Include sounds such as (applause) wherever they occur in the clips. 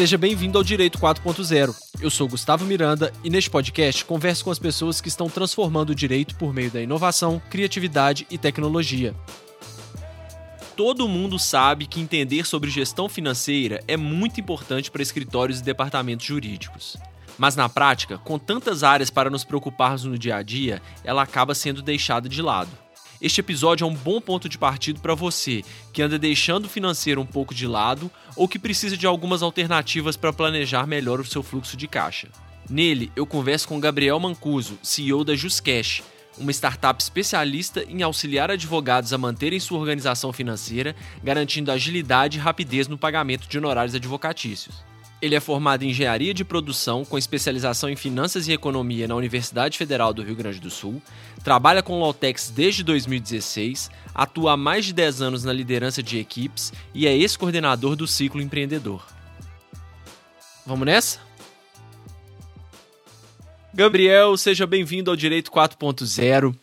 Seja bem-vindo ao Direito 4.0. Eu sou Gustavo Miranda e neste podcast converso com as pessoas que estão transformando o direito por meio da inovação, criatividade e tecnologia. Todo mundo sabe que entender sobre gestão financeira é muito importante para escritórios e departamentos jurídicos. Mas na prática, com tantas áreas para nos preocuparmos no dia a dia, ela acaba sendo deixada de lado. Este episódio é um bom ponto de partida para você que anda deixando o financeiro um pouco de lado ou que precisa de algumas alternativas para planejar melhor o seu fluxo de caixa. Nele, eu converso com Gabriel Mancuso, CEO da Juscash, uma startup especialista em auxiliar advogados a manterem sua organização financeira, garantindo agilidade e rapidez no pagamento de honorários advocatícios. Ele é formado em engenharia de produção, com especialização em finanças e economia na Universidade Federal do Rio Grande do Sul, trabalha com Lautex desde 2016, atua há mais de 10 anos na liderança de equipes e é ex-coordenador do Ciclo Empreendedor. Vamos nessa? Gabriel, seja bem-vindo ao Direito 4.0.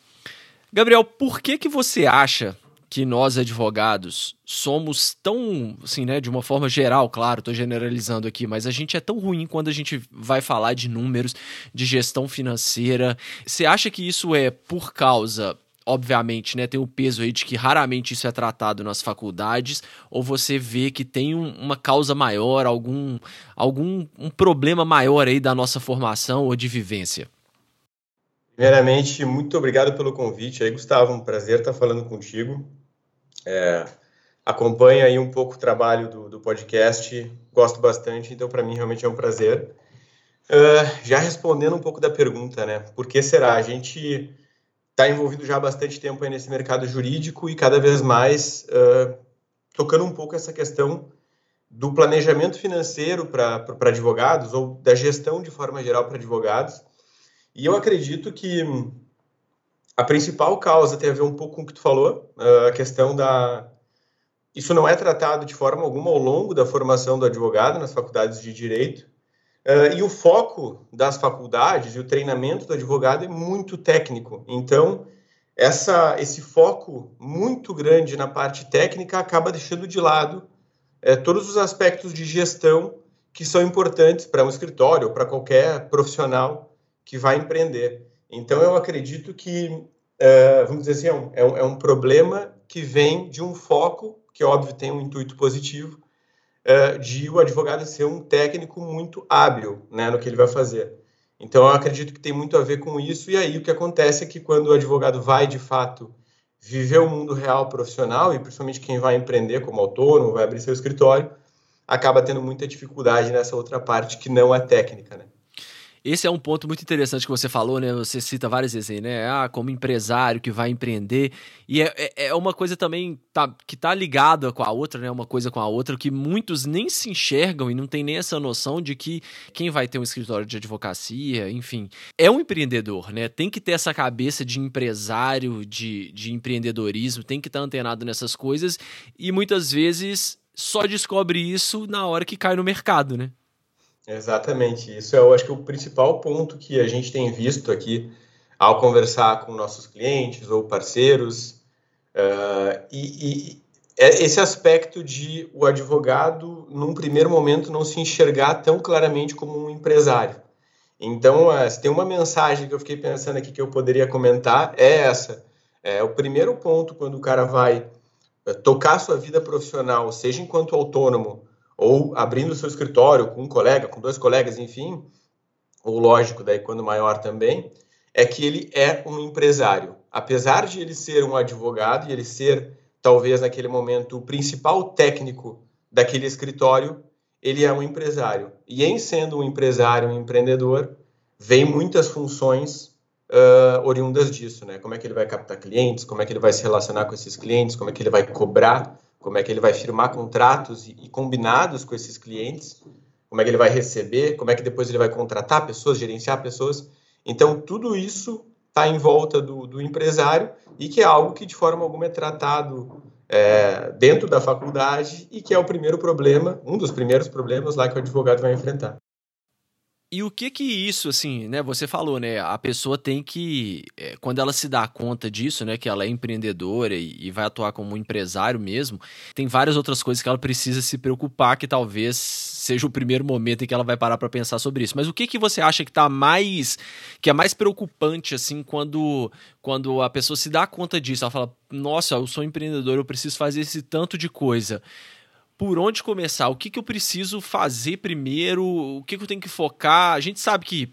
Gabriel, por que que você acha que nós advogados somos tão, assim, né, de uma forma geral, claro, estou generalizando aqui, mas a gente é tão ruim quando a gente vai falar de números, de gestão financeira. Você acha que isso é por causa, obviamente, né, tem o peso aí de que raramente isso é tratado nas faculdades, ou você vê que tem um, uma causa maior, algum, algum um problema maior aí da nossa formação ou de vivência? Primeiramente, muito obrigado pelo convite aí, Gustavo. Um prazer estar falando contigo. É, acompanha aí um pouco o trabalho do, do podcast, gosto bastante, então para mim realmente é um prazer. Uh, já respondendo um pouco da pergunta, né? Por que será? A gente está envolvido já há bastante tempo aí nesse mercado jurídico e cada vez mais uh, tocando um pouco essa questão do planejamento financeiro para advogados ou da gestão de forma geral para advogados e eu acredito que a principal causa tem a ver um pouco com o que tu falou, a questão da. Isso não é tratado de forma alguma ao longo da formação do advogado nas faculdades de direito. E o foco das faculdades e o treinamento do advogado é muito técnico. Então, essa, esse foco muito grande na parte técnica acaba deixando de lado é, todos os aspectos de gestão que são importantes para um escritório para qualquer profissional que vai empreender. Então, eu acredito que, uh, vamos dizer assim, é um, é, um, é um, problema que vem de um foco, que óbvio tem um intuito positivo, uh, de o advogado ser um técnico muito hábil né, no que ele vai fazer. Então, eu acredito que tem muito a ver com isso, e aí o que acontece é que quando o advogado vai, de fato, viver o mundo real profissional, e principalmente quem vai empreender como autônomo, vai abrir seu escritório, acaba tendo muita dificuldade nessa outra parte que não é técnica, né? Esse é um ponto muito interessante que você falou, né? Você cita várias vezes aí, né? Ah, como empresário que vai empreender. E é, é, é uma coisa também tá, que tá ligada com a outra, né? Uma coisa com a outra, que muitos nem se enxergam e não tem nem essa noção de que quem vai ter um escritório de advocacia, enfim, é um empreendedor, né? Tem que ter essa cabeça de empresário, de, de empreendedorismo, tem que estar tá antenado nessas coisas. E muitas vezes só descobre isso na hora que cai no mercado, né? Exatamente. Isso é, eu acho que o principal ponto que a gente tem visto aqui ao conversar com nossos clientes ou parceiros. Uh, e, e é esse aspecto de o advogado, num primeiro momento, não se enxergar tão claramente como um empresário. Então, uh, se tem uma mensagem que eu fiquei pensando aqui que eu poderia comentar, é essa. É o primeiro ponto quando o cara vai uh, tocar sua vida profissional, seja enquanto autônomo ou abrindo seu escritório com um colega, com dois colegas, enfim, ou lógico, daí quando maior também, é que ele é um empresário. Apesar de ele ser um advogado e ele ser, talvez naquele momento, o principal técnico daquele escritório, ele é um empresário. E em sendo um empresário, um empreendedor, vem muitas funções uh, oriundas disso, né? Como é que ele vai captar clientes, como é que ele vai se relacionar com esses clientes, como é que ele vai cobrar como é que ele vai firmar contratos e, e, combinados com esses clientes, como é que ele vai receber, como é que depois ele vai contratar pessoas, gerenciar pessoas. Então, tudo isso está em volta do, do, empresário e que é algo que de forma alguma é tratado é, dentro da faculdade e que é o primeiro problema, um dos primeiros problemas lá que o advogado vai enfrentar. E o que que isso, assim, né? Você falou, né? A pessoa tem que, é, quando ela se dá conta disso, né? Que ela é empreendedora e, e, vai atuar como empresário mesmo, tem várias outras coisas que ela precisa se preocupar, que talvez seja o primeiro momento em que ela vai parar para pensar sobre isso. Mas o que que você acha que tá mais, que é mais preocupante, assim, quando, quando a pessoa se dá conta disso? Ela fala, nossa, eu sou empreendedor, eu preciso fazer esse tanto de coisa por onde começar? O que, que eu preciso fazer primeiro? O que, que eu tenho que focar? A gente sabe que,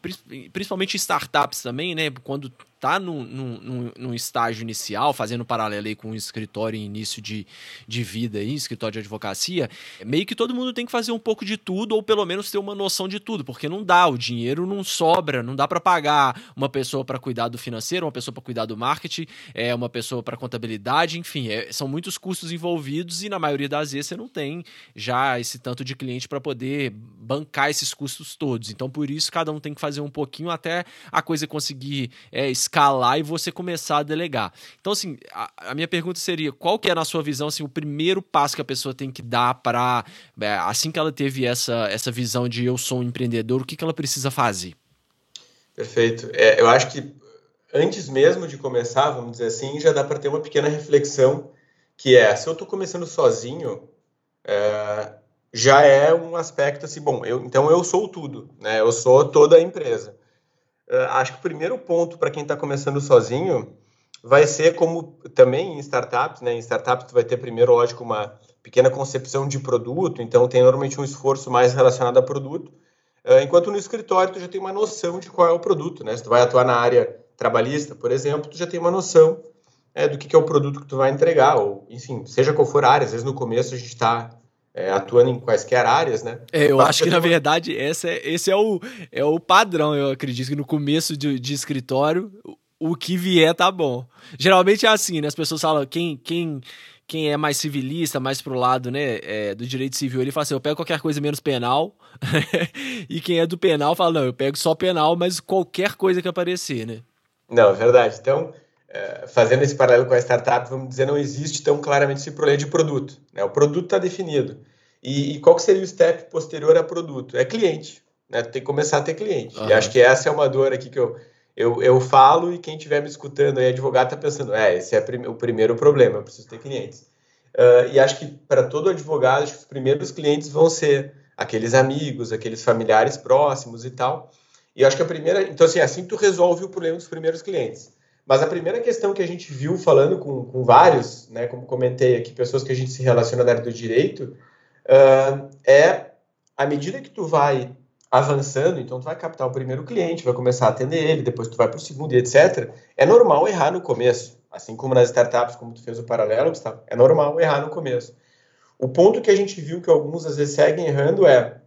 principalmente startups também, né? Quando está num, num, num, estágio inicial, fazendo paralelo aí com um escritório em início de, de vida, aí, escritório de advocacia, meio que todo mundo tem que fazer um pouco de tudo, ou pelo menos ter uma noção de tudo, porque não dá, o dinheiro não sobra, não dá para pagar uma pessoa para cuidar do financeiro, uma pessoa para cuidar do marketing, é uma pessoa para contabilidade, enfim, é, são muitos custos envolvidos e na maioria das vezes você não tem já esse tanto de cliente para poder bancar esses custos todos. Então, por isso, cada um tem que fazer um pouquinho até a coisa conseguir é, escalar e você começar a delegar. Então, assim, a, a, minha pergunta seria: qual que é, na sua visão, assim, o primeiro passo que a pessoa tem que dar para, é, assim que ela teve essa, essa visão de eu sou um empreendedor, o que, que ela precisa fazer? Perfeito. É, eu acho que antes mesmo de começar, vamos dizer assim, já dá para ter uma pequena reflexão que é, se eu estou começando sozinho, é, já é um aspecto assim, bom, eu, então eu sou tudo, né? Eu sou toda a empresa. Uh, acho que o primeiro ponto para quem está começando sozinho vai ser como também em startups, né? Em startups tu vai ter primeiro, lógico, uma pequena concepção de produto, então tem normalmente um esforço mais relacionado a produto, uh, enquanto no escritório tu já tem uma noção de qual é o produto, né? Se tu vai atuar na área trabalhista, por exemplo, tu já tem uma noção é, do que, que é o produto que tu vai entregar, ou enfim, seja qual for a área, às vezes no começo a gente está é, atuando em quaisquer áreas, né? É, eu Mas acho que, na verdade, essa é, esse é o, é o padrão. Eu acredito que no começo de, de escritório, o que vier tá bom. Geralmente é assim, né? As pessoas falam, quem, quem, quem é mais civilista, mais pro lado, né, é, do direito civil, ele fala assim, eu pego qualquer coisa menos penal. (laughs) e quem é do penal fala, não, eu pego só penal, mas qualquer coisa que aparecer, né? Não, é verdade. Então, fazendo esse paralelo com a startup, vamos dizer, não existe tão claramente esse problema de produto. Né? O produto está definido. E, e, qual que seria o step posterior a produto? É cliente. Né? Tem que começar a ter cliente. Uhum. E acho que essa é uma dor aqui que eu, eu, eu falo e quem estiver me escutando aí, advogado, está pensando, é, esse é prim o primeiro problema, eu preciso ter clientes. Uh, e acho que para todo advogado, acho que os primeiros clientes vão ser aqueles amigos, aqueles familiares próximos e tal. E acho que a primeira... Então, assim, assim tu resolve o problema dos primeiros clientes. Mas a primeira questão que a gente viu falando com, com vários, né, como comentei aqui, pessoas que a gente se relaciona na área do direito, uh, é à medida que tu vai avançando, então tu vai captar o primeiro cliente, vai começar a atender ele, depois tu vai para o segundo e etc. É normal errar no começo, assim como nas startups, como tu fez o paralelo, é normal errar no começo. O ponto que a gente viu que alguns às vezes seguem errando é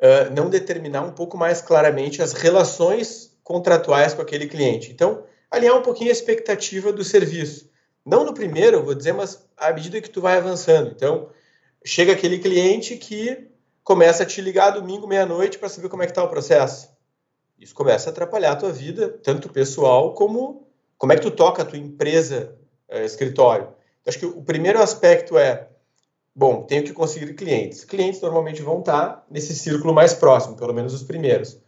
uh, não determinar um pouco mais claramente as relações contratuais com aquele cliente. Então, alinhar um pouquinho a expectativa do serviço. Não no primeiro, vou dizer, mas à medida que tu vai avançando. Então, chega aquele cliente que começa a te ligar domingo, meia-noite, para saber como é que está o processo. Isso começa a atrapalhar a tua vida, tanto pessoal como como é que tu toca a tua empresa, é, escritório. Então, acho que o primeiro aspecto é, bom, tenho que conseguir clientes. Clientes normalmente vão estar nesse círculo mais próximo, pelo menos os primeiros.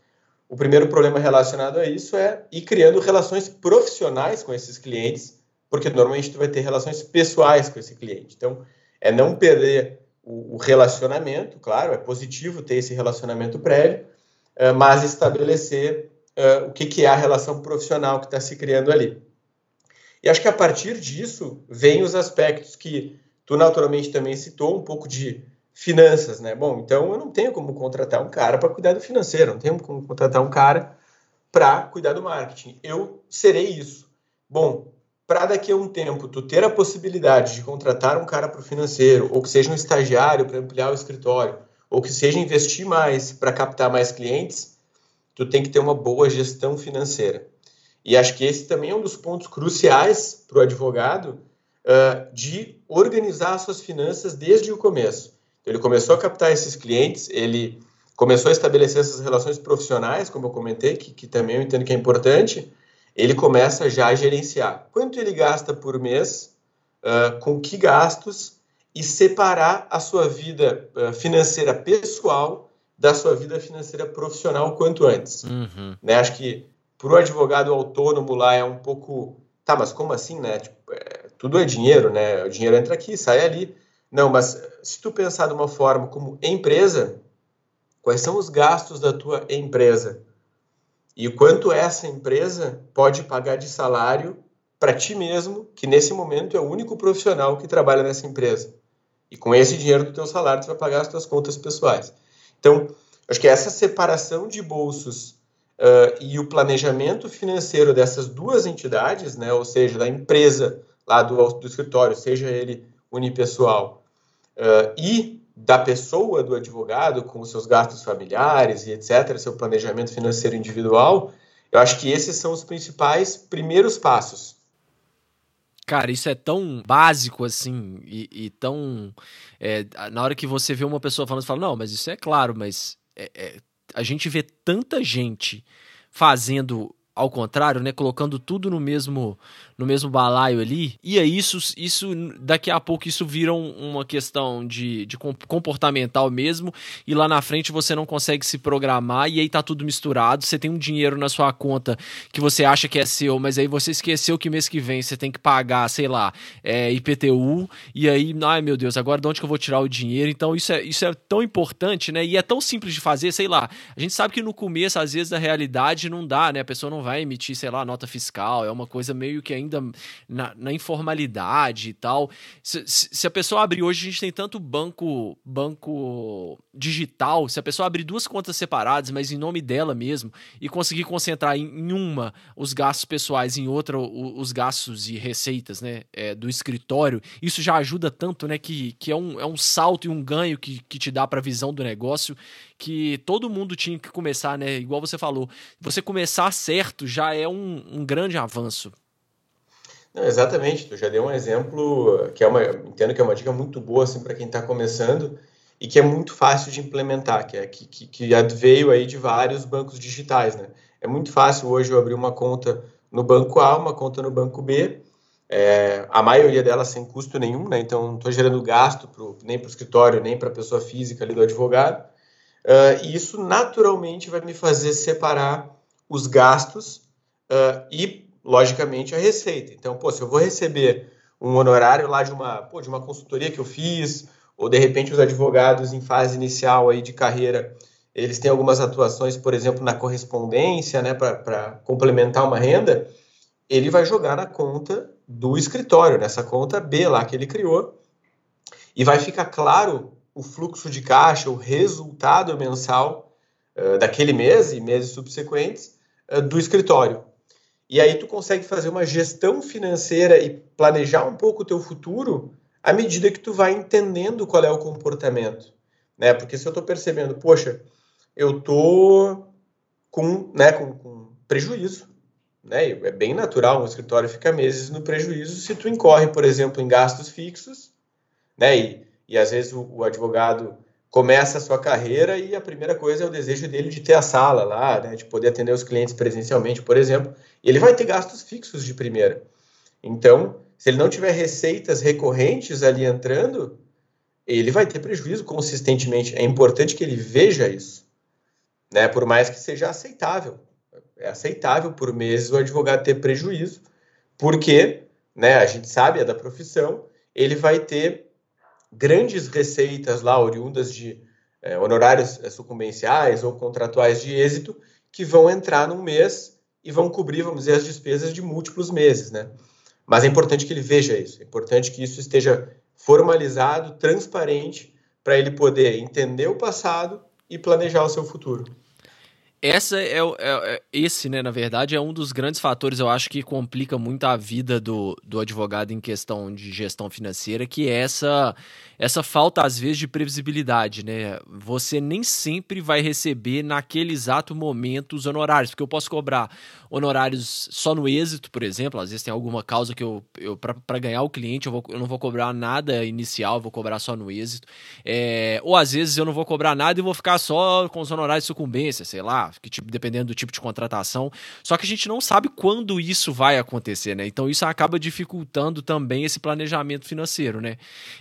O primeiro problema relacionado a isso é ir criando relações profissionais com esses clientes, porque normalmente tu vai ter relações pessoais com esse cliente. Então, é não perder o, relacionamento, claro, é positivo ter esse relacionamento prévio, eh, mas estabelecer uh, o que, que é a relação profissional que está se criando ali. E acho que a partir disso vem os aspectos que tu naturalmente também citou, um pouco de finanças, né? Bom, então eu não tenho como contratar um cara para cuidar do financeiro, não tenho como contratar um cara para cuidar do marketing. Eu serei isso. Bom, para daqui a um tempo tu ter a possibilidade de contratar um cara para o financeiro, ou que seja um estagiário para ampliar o escritório, ou que seja investir mais para captar mais clientes, tu tem que ter uma boa gestão financeira. E acho que esse também é um dos pontos cruciais para o advogado uh, de organizar suas finanças desde o começo. Ele começou a captar esses clientes, ele começou a estabelecer essas relações profissionais, como eu comentei, que, que também eu entendo que é importante. Ele começa já a gerenciar quanto ele gasta por mês, uh, com que gastos, e separar a sua vida uh, financeira pessoal da sua vida financeira profissional quanto antes. Uhum. Né? Acho que para o advogado autônomo lá é um pouco. Tá, mas como assim, né? Tipo, é, tudo é dinheiro, né? O dinheiro entra aqui, sai ali. Não, mas se tu pensar de uma forma como empresa, quais são os gastos da tua empresa? E quanto essa empresa pode pagar de salário para ti mesmo, que nesse momento é o único profissional que trabalha nessa empresa. E com esse dinheiro do teu salário, tu vai pagar as tuas contas pessoais. Então, acho que essa separação de bolsos uh, e o planejamento financeiro dessas duas entidades, né, ou seja, da empresa lá do, do escritório, seja ele unipessoal, uh, e da pessoa, do advogado, com os seus gastos familiares e etc., seu planejamento financeiro individual, eu acho que esses são os principais primeiros passos. Cara, isso é tão básico assim e, e tão. É, na hora que você vê uma pessoa falando, você fala, não, mas isso é claro, mas é, é, a gente vê tanta gente fazendo ao contrário, né, colocando tudo no mesmo no mesmo balaio ali. E aí isso, isso daqui a pouco isso vira uma questão de, de comportamental mesmo, e lá na frente você não consegue se programar e aí tá tudo misturado. Você tem um dinheiro na sua conta que você acha que é seu, mas aí você esqueceu que mês que vem você tem que pagar, sei lá, é, IPTU, e aí, ai meu Deus, agora de onde que eu vou tirar o dinheiro? Então isso é, isso é tão importante, né? E é tão simples de fazer, sei lá. A gente sabe que no começo, às vezes, a realidade não dá, né? A pessoa não vai emitir, sei lá, nota fiscal, é uma coisa meio que ainda na, na informalidade e tal. Se, se, a pessoa abrir hoje, a gente tem tanto banco banco digital, se a pessoa abrir duas contas separadas, mas em nome dela mesmo, e conseguir concentrar em, em uma os gastos pessoais, em outra os gastos e receitas né, é, do escritório, isso já ajuda tanto, né? Que, que é, um, é um salto e um ganho que, que te dá para a visão do negócio que todo mundo tinha que começar, né? Igual você falou, você começar certo já é um, um grande avanço. Não, exatamente, tu já deu um exemplo que é uma, entendo que é uma dica muito boa assim para quem está começando e que é muito fácil de implementar, que é que, que, que veio aí de vários bancos digitais, né? É muito fácil hoje eu abrir uma conta no banco A, uma conta no banco B, é, a maioria delas sem custo nenhum, né? Então não estou gerando gasto pro, nem para o escritório, nem para a pessoa física ali do advogado. Uh, e isso naturalmente vai me fazer separar os gastos uh, e logicamente, a receita. Então, pô, se eu vou receber um honorário lá de uma, pô, de uma consultoria que eu fiz, ou de repente os advogados em fase inicial aí de carreira, eles têm algumas atuações, por exemplo, na correspondência, né, para complementar uma renda, ele vai jogar na conta do escritório, nessa conta B lá que ele criou, e vai ficar claro o fluxo de caixa, o resultado mensal uh, daquele mês e meses subsequentes uh, do escritório. E aí tu consegue fazer uma gestão financeira e planejar um pouco o teu futuro à medida que tu vai entendendo qual é o comportamento, né? Porque se eu estou percebendo, poxa, eu tô com, né, com, com prejuízo, né? É bem natural um escritório ficar meses no prejuízo se tu incorre, por exemplo, em gastos fixos, né? E, e às vezes o, o advogado começa a sua carreira e a primeira coisa é o desejo dele de ter a sala lá, né, de poder atender os clientes presencialmente, por exemplo, ele vai ter gastos fixos de primeira. Então, se ele não tiver receitas recorrentes ali entrando, ele vai ter prejuízo consistentemente. É importante que ele veja isso, né, por mais que seja aceitável. É aceitável por meses o advogado ter prejuízo, porque, né, a gente sabe, é da profissão, ele vai ter grandes receitas lá oriundas de é, honorários é, sucumbenciais ou contratuais de êxito que vão entrar num mês e vão cobrir, vamos dizer, as despesas de múltiplos meses, né? Mas é importante que ele veja isso, é importante que isso esteja formalizado, transparente, para ele poder entender o passado e planejar o seu futuro. Essa é, é, é, esse, né, na verdade, é um dos grandes fatores, eu acho, que complica muito a vida do, do advogado em questão de gestão financeira, que é essa, essa falta, às vezes, de previsibilidade, né? Você nem sempre vai receber naquele exato momento os honorários, porque eu posso cobrar honorários só no êxito, por exemplo, às vezes tem alguma causa que eu, eu para ganhar o cliente, eu, vou, eu não vou cobrar nada inicial, vou cobrar só no êxito, é, ou às vezes eu não vou cobrar nada e vou ficar só com os honorários de sucumbência, sei lá, que tipo, dependendo do tipo de contratação. Só que a gente não sabe quando isso vai acontecer, né? Então isso acaba dificultando também esse planejamento financeiro, né?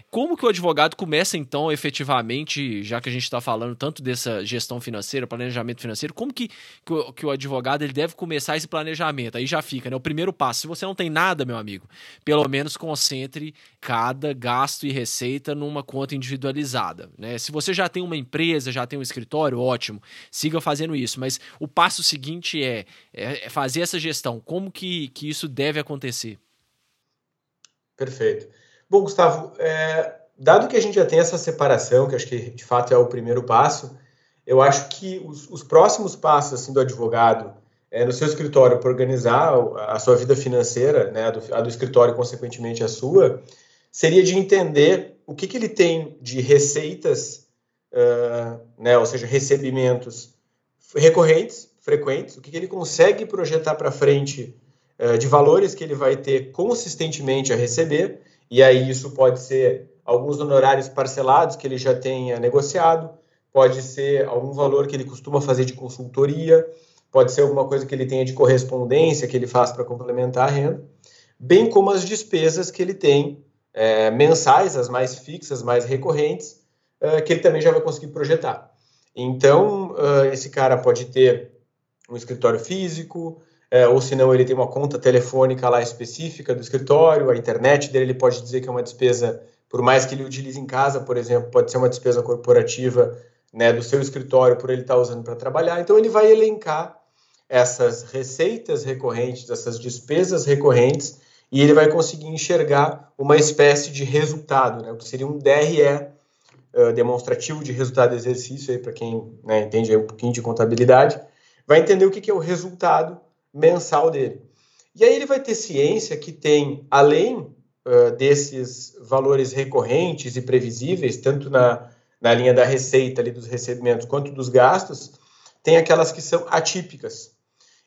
Como que o advogado começa então efetivamente, já que a gente está falando tanto dessa gestão financeira, planejamento financeiro, como que, que o, que, o, advogado ele deve começar esse planejamento? Aí já fica, né? O primeiro passo. Se você não tem nada, meu amigo, pelo menos concentre cada gasto e receita numa conta individualizada, né? Se você já tem uma empresa, já tem um escritório, ótimo, siga fazendo isso. Mas o passo seguinte é, é, é fazer essa gestão. Como que, que isso deve acontecer? Perfeito. Bom, Gustavo, é, dado que a gente já tem essa separação, que acho que de fato é o primeiro passo, eu acho que os, os próximos passos assim, do advogado é, no seu escritório para organizar a sua vida financeira, né, a, do, a do escritório, consequentemente a sua, seria de entender o que, que ele tem de receitas, uh, né, ou seja, recebimentos recorrentes, frequentes, o que, que ele consegue projetar para frente uh, de valores que ele vai ter consistentemente a receber, e aí isso pode ser alguns honorários parcelados que ele já tenha negociado, pode ser algum valor que ele costuma fazer de consultoria, pode ser alguma coisa que ele tenha de correspondência que ele faz para complementar a renda, bem como as despesas que ele tem é, mensais, as mais fixas, mais recorrentes, é, que ele também já vai conseguir projetar. Então, é, esse cara pode ter um escritório físico, é, ou se não, ele tem uma conta telefônica lá específica do escritório, a internet dele ele pode dizer que é uma despesa, por mais que ele utilize em casa, por exemplo, pode ser uma despesa corporativa né, do seu escritório por ele estar usando para trabalhar. Então, ele vai elencar essas receitas recorrentes, essas despesas recorrentes, e ele vai conseguir enxergar uma espécie de resultado, né, o que seria um DRE uh, demonstrativo de resultado de exercício, para quem né, entende um pouquinho de contabilidade, vai entender o que, que é o resultado mensal dele. E aí ele vai ter ciência que tem, além uh, desses valores recorrentes e previsíveis, tanto na, na linha da receita ali dos recebimentos quanto dos gastos, tem aquelas que são atípicas.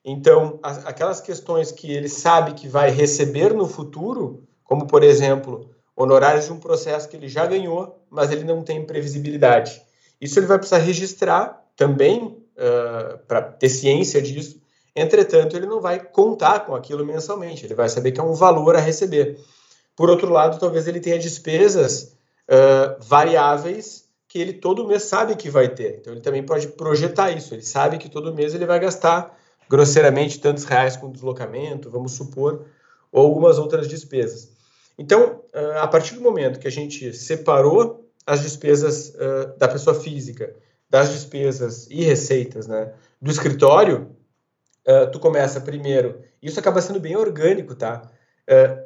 Então, as, aquelas questões que ele sabe que vai receber no futuro, como por exemplo, honorários de um processo que ele já ganhou, mas ele não tem previsibilidade. Isso ele vai precisar registrar também uh, para ter ciência disso. Entretanto, ele não vai contar com aquilo mensalmente, ele vai saber que é um valor a receber. Por outro lado, talvez ele tenha despesas uh, variáveis que ele todo mês sabe que vai ter. Então ele também pode projetar isso. Ele sabe que todo mês ele vai gastar grosseiramente tantos reais com deslocamento, vamos supor, ou algumas outras despesas. Então, a partir do momento que a gente separou as despesas da pessoa física das despesas e receitas né, do escritório, tu começa primeiro, isso acaba sendo bem orgânico, tá?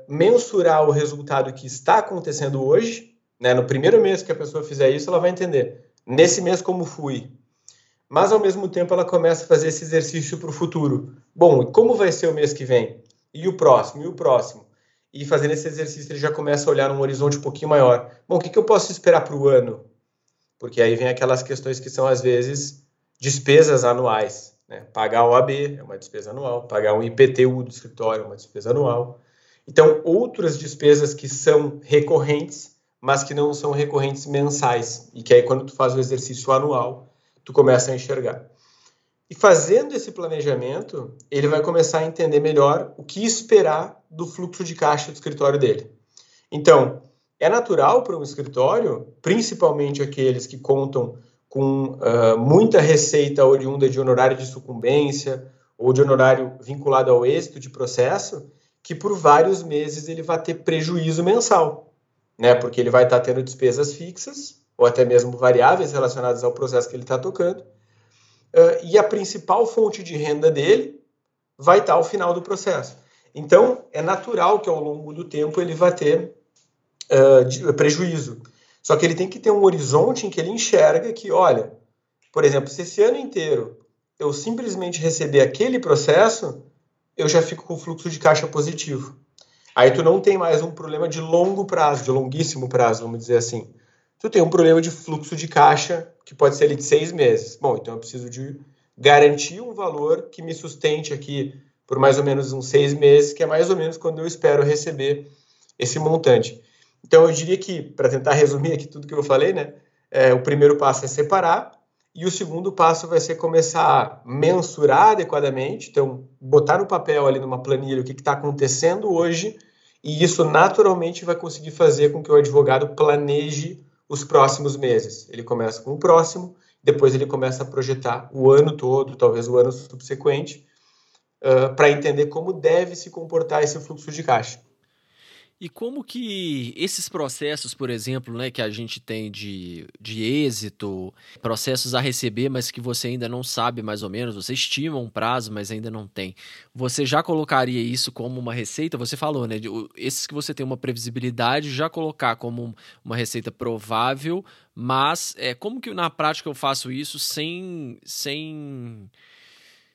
mensurar o resultado que está acontecendo hoje né? No primeiro mês que a pessoa fizer isso, ela vai entender. Nesse mês, como fui. Mas, ao mesmo tempo, ela começa a fazer esse exercício para o futuro. Bom, como vai ser o mês que vem? E o próximo? E o próximo? E fazendo esse exercício, ele já começa a olhar num horizonte um pouquinho maior. Bom, o que, que eu posso esperar para o ano? Porque aí vem aquelas questões que são, às vezes, despesas anuais. Né? Pagar o AB é uma despesa anual, pagar um IPTU do escritório é uma despesa anual. Então, outras despesas que são recorrentes mas que não são recorrentes mensais e que aí quando tu faz o exercício anual, tu começa a enxergar. E fazendo esse planejamento, ele vai começar a entender melhor o que esperar do fluxo de caixa do escritório dele. Então, é natural para um escritório, principalmente aqueles que contam com uh, muita receita oriunda de honorário de sucumbência ou de honorário vinculado ao êxito de processo, que por vários meses ele vai ter prejuízo mensal né? Porque ele vai estar tendo despesas fixas ou até mesmo variáveis relacionadas ao processo que ele está tocando. Uh, e a principal fonte de renda dele vai estar ao final do processo. Então, é natural que ao longo do tempo ele vai ter uh, prejuízo. Só que ele tem que ter um horizonte em que ele enxerga que, olha, por exemplo, se esse ano inteiro eu simplesmente receber aquele processo, eu já fico com fluxo de caixa positivo. Aí tu não tem mais um problema de longo prazo, de longuíssimo prazo, vamos dizer assim. Tu tem um problema de fluxo de caixa, que pode ser ali de seis meses. Bom, então eu preciso de garantir um valor que me sustente aqui por mais ou menos uns seis meses, que é mais ou menos quando eu espero receber esse montante. Então eu diria que, para tentar resumir aqui tudo que eu falei, né, é, o primeiro passo é separar, E o segundo passo vai ser começar a mensurar adequadamente, então botar no papel ali numa planilha o que está acontecendo hoje, e isso naturalmente vai conseguir fazer com que o advogado planeje os próximos meses. Ele começa com o próximo, depois ele começa a projetar o ano todo, talvez o ano subsequente, uh, para entender como deve se comportar esse fluxo de caixa. E como que esses processos, por exemplo, né, que a gente tem de, de êxito, processos a receber, mas que você ainda não sabe mais ou menos, você estima um prazo, mas ainda não tem. Você já colocaria isso como uma receita? Você falou, né? De, esses que você tem uma previsibilidade, já colocar como uma receita provável, mas é, como que na prática eu faço isso sem. sem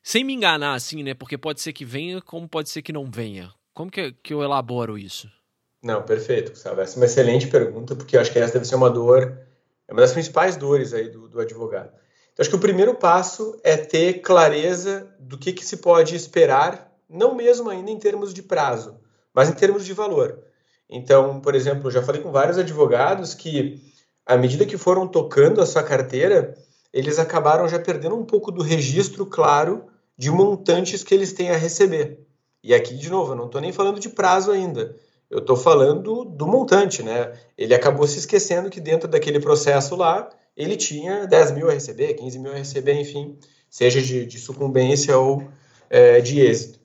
sem me enganar, assim, né? Porque pode ser que venha, como pode ser que não venha. Como que, que eu elaboro isso? Não, perfeito, Gustavo. Essa é uma excelente pergunta, porque eu acho que essa deve ser uma dor, é uma das principais dores aí do, do advogado. Então, acho que o primeiro passo é ter clareza do que, que se pode esperar, não mesmo ainda em termos de prazo, mas em termos de valor. Então, por exemplo, eu já falei com vários advogados que, à medida que foram tocando a sua carteira, eles acabaram já perdendo um pouco do registro claro de montantes que eles têm a receber. E aqui, de novo, eu não estou nem falando de prazo ainda. Eu estou falando do montante, né? Ele acabou se esquecendo que dentro daquele processo lá, ele tinha 10 mil a receber, 15 mil a receber, enfim, seja de, de sucumbência ou é, de êxito.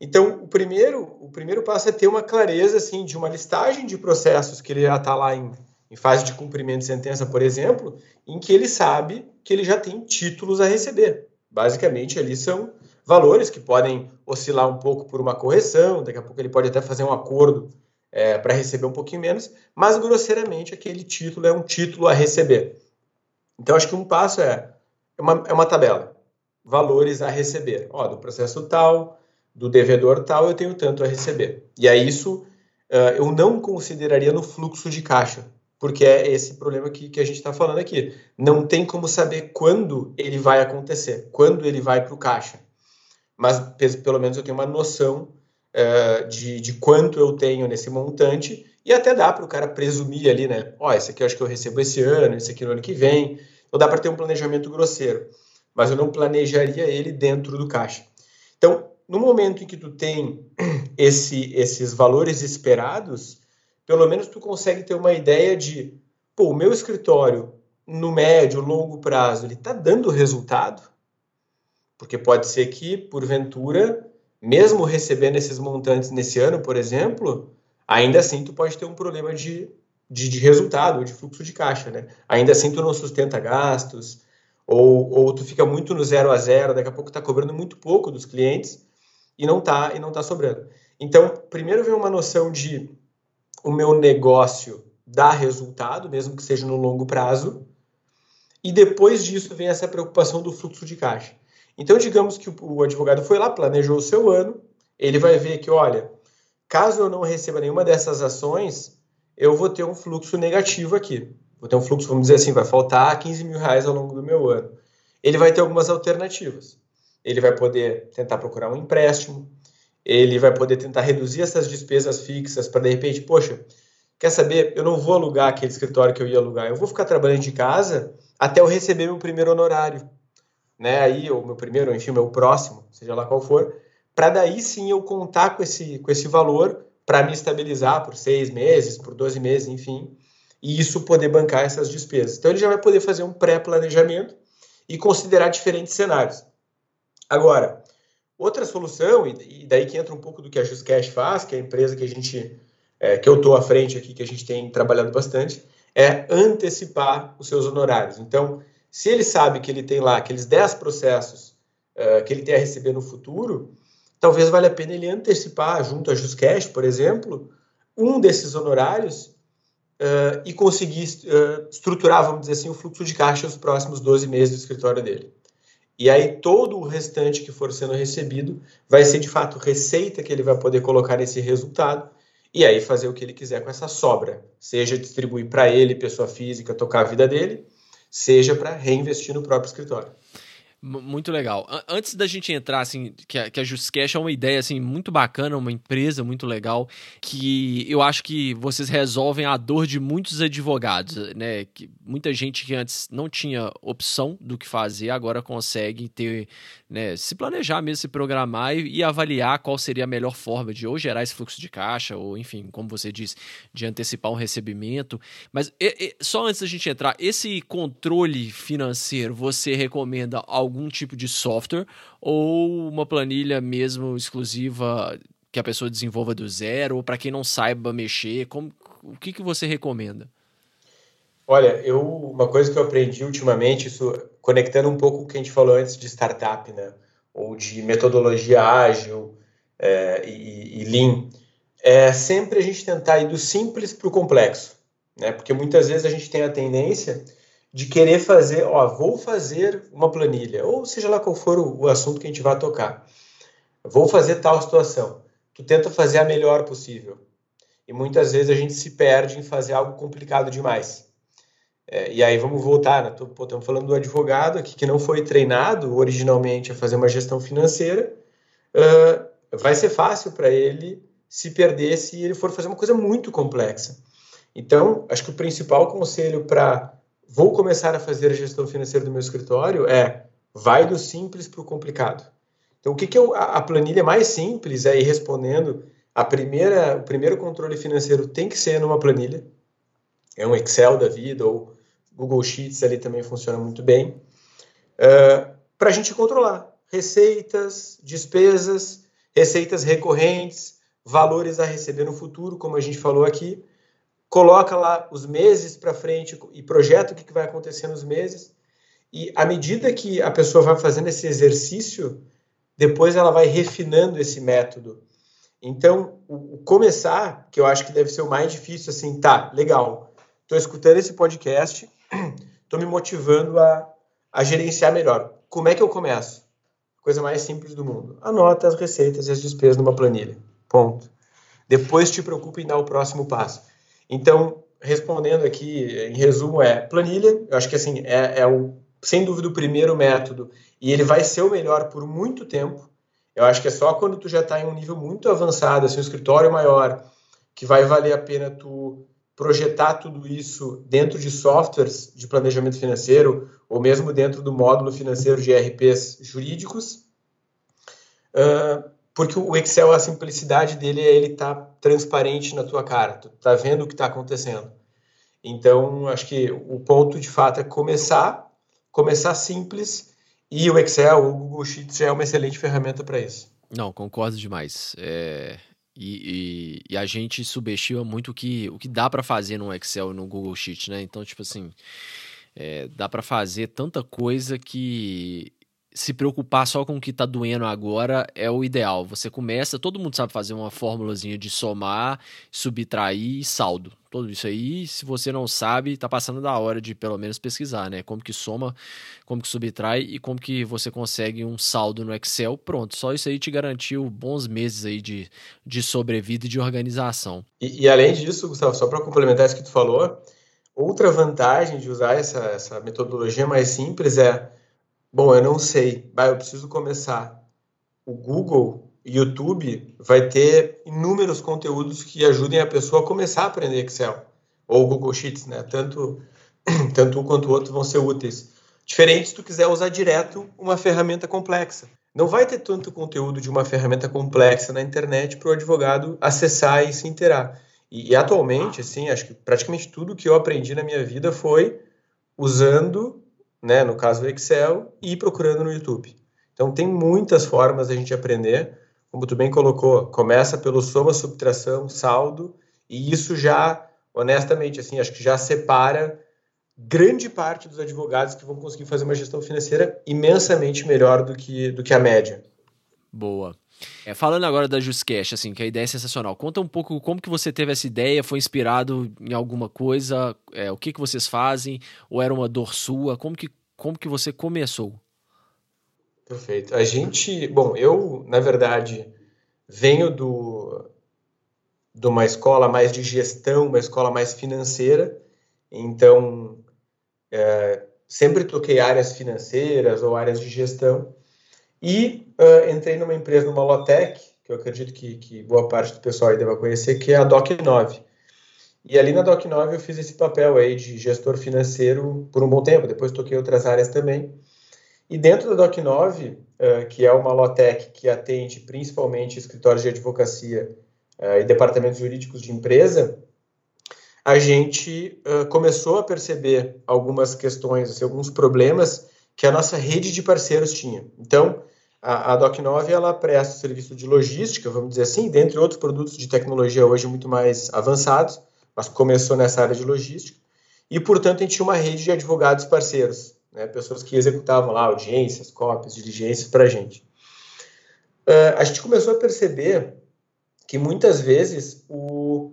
Então, o primeiro, o primeiro passo é ter uma clareza assim, de uma listagem de processos que ele já está lá em, em fase de cumprimento de sentença, por exemplo, em que ele sabe que ele já tem títulos a receber. Basicamente, ali são valores que podem oscilar um pouco por uma correção, daqui a pouco ele pode até fazer um acordo é, para receber um pouquinho menos, mas grosseiramente aquele título é um título a receber. Então acho que um passo é, é uma, é uma tabela, valores a receber. Ó, do processo tal, do devedor tal, eu tenho tanto a receber. E aí isso uh, eu não consideraria no fluxo de caixa, porque é esse problema que, que a gente está falando aqui. Não tem como saber quando ele vai acontecer, quando ele vai para o caixa. Mas pelo menos eu tenho uma noção uh, de, de quanto eu tenho nesse montante e até dá para o cara presumir ali, né? Ó, oh, esse aqui eu acho que eu recebo esse ano, esse aqui no ano que vem. Então dá para ter um planejamento grosseiro, mas eu não planejaria ele dentro do caixa. Então, no momento em que tu tem (clears throat) esse, esses valores esperados, pelo menos tu consegue ter uma ideia de, pô, o meu escritório no médio, longo prazo, ele está dando resultado? Porque pode ser que, porventura, mesmo recebendo esses montantes nesse ano, por exemplo, ainda assim tu pode ter um problema de, de, de resultado, de fluxo de caixa, né? Ainda assim tu não sustenta gastos, ou, ou tu fica muito no zero a zero, daqui a pouco tá cobrando muito pouco dos clientes e não tá, e não tá sobrando. Então, primeiro vem uma noção de o meu negócio dá resultado, mesmo que seja no longo prazo, e depois disso vem essa preocupação do fluxo de caixa. Então, digamos que o advogado foi lá, planejou o seu ano, ele vai ver que, olha, caso eu não receba nenhuma dessas ações, eu vou ter um fluxo negativo aqui. Vou ter um fluxo, vamos dizer assim, vai faltar 15 mil reais ao longo do meu ano. Ele vai ter algumas alternativas. Ele vai poder tentar procurar um empréstimo, ele vai poder tentar reduzir essas despesas fixas para, de repente, poxa, quer saber, eu não vou alugar aquele escritório que eu ia alugar, eu vou ficar trabalhando de casa até eu receber meu primeiro honorário né, aí, o meu primeiro, enfim, o meu próximo, seja lá qual for, para daí sim eu contar com esse, com esse valor para me estabilizar por seis meses, por 12 meses, enfim, e isso poder bancar essas despesas. Então ele já vai poder fazer um pré-planejamento e considerar diferentes cenários. Agora, outra solução, e daí que entra um pouco do que a JustCash faz, que é a empresa que a gente, é, que eu estou à frente aqui, que a gente tem trabalhado bastante, é antecipar os seus honorários. Então, se ele sabe que ele tem lá aqueles 10 processos uh, que ele tem a receber no futuro, talvez valha a pena ele antecipar, junto a JustCash, por exemplo, um desses honorários uh, e conseguir uh, estruturar, vamos dizer assim, o fluxo de caixa nos próximos 12 meses do escritório dele. E aí todo o restante que for sendo recebido vai ser de fato receita que ele vai poder colocar nesse resultado e aí fazer o que ele quiser com essa sobra, seja distribuir para ele, pessoa física, tocar a vida dele, seja para reinvestir no próprio escritório. Muito legal. Antes da gente entrar, assim, que a, que a JustCash é uma ideia, assim, muito bacana, uma empresa muito legal, que eu acho que vocês resolvem a dor de muitos advogados, né? Que muita gente que antes não tinha opção do que fazer, agora consegue ter, né, se planejar mesmo, se programar e, e avaliar qual seria a melhor forma de ou gerar esse fluxo de caixa, ou, enfim, como você disse, de antecipar um recebimento. Mas e, e, só antes da gente entrar, esse controle financeiro, você recomenda algum algum tipo de software ou uma planilha mesmo exclusiva que a pessoa desenvolva do zero, ou para quem não saiba mexer, como, o que, que você recomenda? Olha, eu uma coisa que eu aprendi ultimamente, isso conectando um pouco o que a gente falou antes de startup, né, ou de metodologia ágil é, e, e lean, é sempre a gente tentar ir do simples para o complexo, né? Porque muitas vezes a gente tem a tendência de querer fazer, ó, vou fazer uma planilha, ou seja lá qual for o, o assunto que a gente vai tocar. Vou fazer tal situação. Tu tenta fazer a melhor possível. E muitas vezes a gente se perde em fazer algo complicado demais. É, e aí vamos voltar, né? Tô, pô, estamos falando do advogado aqui que não foi treinado originalmente a fazer uma gestão financeira. Uh, vai ser fácil para ele se perder se ele for fazer uma coisa muito complexa. Então, acho que o principal conselho para vou começar a fazer a gestão financeira do meu escritório é vai do simples para o complicado. Então, o que, que eu, a planilha mais simples é ir respondendo. A primeira, o primeiro controle financeiro tem que ser numa planilha, é um Excel da vida ou Google Sheets ali também funciona muito bem, uh, para a gente controlar receitas, despesas, receitas recorrentes, valores a receber no futuro, como a gente falou aqui, coloca lá os meses para frente e projeta o que, vai acontecer nos meses. E à medida que a pessoa vai fazendo esse exercício, depois ela vai refinando esse método. Então, o, começar, que eu acho que deve ser o mais difícil, assim, tá, legal, estou escutando esse podcast, (clears throat) estou me motivando a, a gerenciar melhor. Como é que eu começo? Coisa mais simples do mundo. Anota as receitas e as despesas numa planilha. Ponto. Depois te preocupe em dar o próximo passo. Então, respondendo aqui, em resumo, é planilha. Eu acho que assim é, é o, sem dúvida o primeiro método e ele vai ser o melhor por muito tempo. Eu acho que é só quando tu já está em um nível muito avançado, assim, um escritório maior, que vai valer a pena tu projetar tudo isso dentro de softwares de planejamento financeiro ou mesmo dentro do módulo financeiro de RPs jurídicos. Uh, porque o Excel, a simplicidade dele é ele estar tá transparente na tua cara, tu tá vendo o que está acontecendo. Então, acho que o ponto de fato é começar, começar simples, e o Excel, o Google Sheets é uma excelente ferramenta para isso. Não, concordo demais. É... E, e, e, a gente subestima muito o que, o que dá para fazer no Excel e no Google Sheets, né? Então, tipo assim, é, dá para fazer tanta coisa que se preocupar só com o que está doendo agora é o ideal. Você começa, todo mundo sabe fazer uma fórmulazinha de somar, subtrair e saldo. Tudo isso aí, se você não sabe, está passando da hora de pelo menos pesquisar, né? Como que soma, como que subtrai e como que você consegue um saldo no Excel. Pronto, só isso aí te garantiu bons meses aí de, de sobrevida e de organização. E, e além disso, Gustavo, só para complementar isso que tu falou, outra vantagem de usar essa, essa metodologia mais simples é Bom, eu não sei. Eu preciso começar. O Google, YouTube, vai ter inúmeros conteúdos que ajudem a pessoa a começar a aprender Excel. Ou Google Sheets, né? Tanto, (clears throat) tanto um quanto o outro vão ser úteis. Diferente se tu quiser usar direto uma ferramenta complexa. Não vai ter tanto conteúdo de uma ferramenta complexa na internet para o advogado acessar e se inteirar. E, e, atualmente, assim, acho que praticamente tudo que eu aprendi na minha vida foi usando né, no caso do Excel, e procurando no YouTube. Então tem muitas formas da gente aprender, como tu bem colocou, começa pelo soma, subtração, saldo, e isso já, honestamente, assim, acho que já separa grande parte dos advogados que vão conseguir fazer uma gestão financeira imensamente melhor do que, do que a média. Boa. É, falando agora da JustCash, assim, que a ideia é sensacional. Conta um pouco como que você teve essa ideia, foi inspirado em alguma coisa, é, o que que vocês fazem, ou era uma dor sua, como que, como que você começou? Perfeito. A gente, bom, eu, na verdade, venho do de uma escola mais de gestão, uma escola mais financeira, então é, sempre toquei áreas financeiras ou áreas de gestão. E uh, entrei numa empresa, numa Lotec, que eu acredito que, que boa parte do pessoal aí deva conhecer, que é a Doc9. E ali na Doc9 eu fiz esse papel aí de gestor financeiro por um bom tempo, depois toquei outras áreas também. E dentro da Doc9, uh, que é uma Lotec que atende principalmente escritórios de advocacia uh, e departamentos jurídicos de empresa, a gente uh, começou a perceber algumas questões, assim, alguns problemas que a nossa rede de parceiros tinha. Então, a, a Doc9 ela presta serviço de logística, vamos dizer assim, dentre outros produtos de tecnologia hoje muito mais avançados, mas começou nessa área de logística. E, portanto, a gente tinha uma rede de advogados parceiros, né, pessoas que executavam lá audiências, cópias, diligências para a gente. Uh, a gente começou a perceber que muitas vezes o,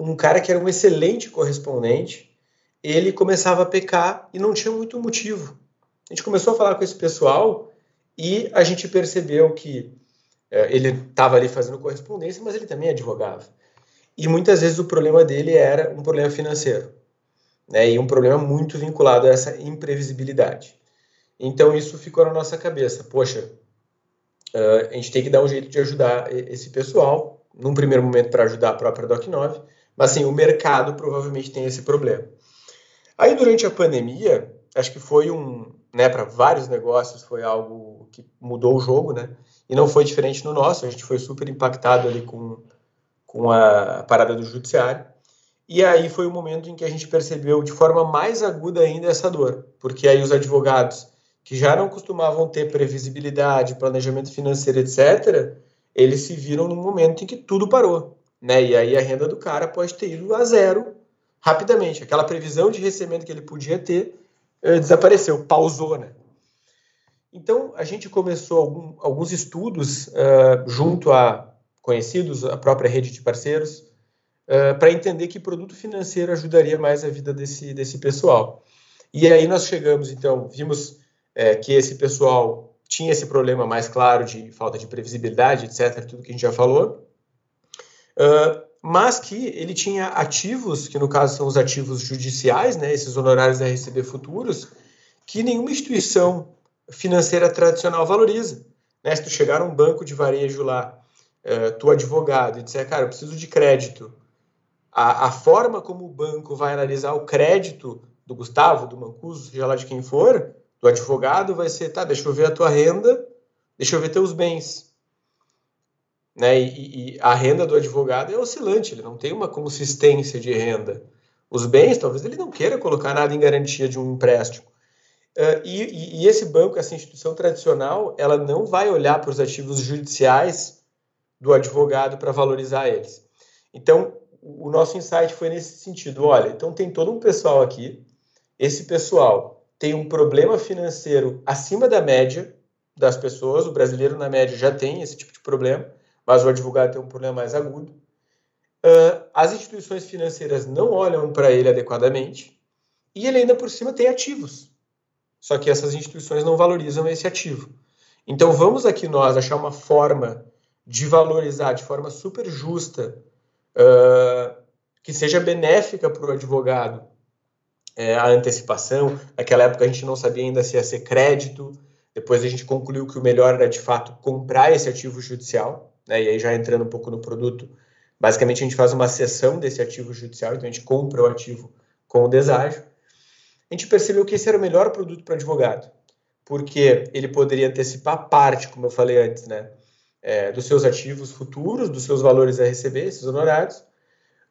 um cara que era um excelente correspondente, ele começava a pecar e não tinha muito motivo. A gente começou a falar com esse pessoal e a gente percebeu que é, ele estava ali fazendo correspondência, mas ele também advogava. E muitas vezes o problema dele era um problema financeiro, né, e um problema muito vinculado a essa imprevisibilidade. Então isso ficou na nossa cabeça. Poxa, uh, a gente tem que dar um jeito de ajudar esse pessoal, num primeiro momento para ajudar a própria Doc9, mas assim, o mercado provavelmente tem esse problema. Aí durante a pandemia, acho que foi um, né, para vários negócios foi algo que mudou o jogo, né? E não foi diferente no nosso, a gente foi super impactado ali com, com a parada do judiciário. E aí foi o momento em que a gente percebeu de forma mais aguda ainda essa dor, porque aí os advogados que já não costumavam ter previsibilidade, planejamento financeiro, etc., eles se viram num momento em que tudo parou né? E aí a renda do cara pode ter ido a zero rapidamente. Aquela previsão de recebimento que ele podia ter desapareceu, pausou, né? Então a gente começou algum, alguns estudos uh, junto a conhecidos, a própria rede de parceiros, uh, para entender que produto financeiro ajudaria mais a vida desse, desse pessoal. E aí nós chegamos, então, vimos é, que esse pessoal tinha esse problema mais claro de falta de previsibilidade, etc., tudo que a gente já falou, Uh, mas que ele tinha ativos, que no caso são os ativos judiciais, né, esses honorários a receber futuros, que nenhuma instituição financeira tradicional valoriza. Né? Se tu chegar a um banco de varejo lá, uh, tu advogado, e disser, cara, eu preciso de crédito, a, a, forma como o banco vai analisar o crédito do Gustavo, do Mancuso, seja lá de quem for, do advogado, vai ser, tá, deixa eu ver a tua renda, deixa eu ver teus bens né? E, e, a renda do advogado é oscilante, ele não tem uma consistência de renda. Os bens, talvez ele não queira colocar nada em garantia de um empréstimo. Uh, e, e, esse banco, essa instituição tradicional, ela não vai olhar para os ativos judiciais do advogado para valorizar eles. Então, o nosso insight foi nesse sentido. Olha, então tem todo um pessoal aqui, esse pessoal tem um problema financeiro acima da média das pessoas, o brasileiro, na média, já tem esse tipo de problema, mas o advogado tem um problema mais agudo. Uh, as instituições financeiras não olham para ele adequadamente e ele ainda por cima tem ativos. Só que essas instituições não valorizam esse ativo. Então vamos aqui nós achar uma forma de valorizar de forma super justa, uh, que seja benéfica para o advogado é, a antecipação. Naquela época a gente não sabia ainda se ia ser crédito. Depois a gente concluiu que o melhor era de fato comprar esse ativo judicial né? E aí já entrando um pouco no produto, basicamente a gente faz uma cessão desse ativo judicial, então a gente compra o ativo com o deságio. A gente percebeu que esse era o melhor produto para advogado, porque ele poderia antecipar parte, como eu falei antes, né? É, dos seus ativos futuros, dos seus valores a receber, esses honorários,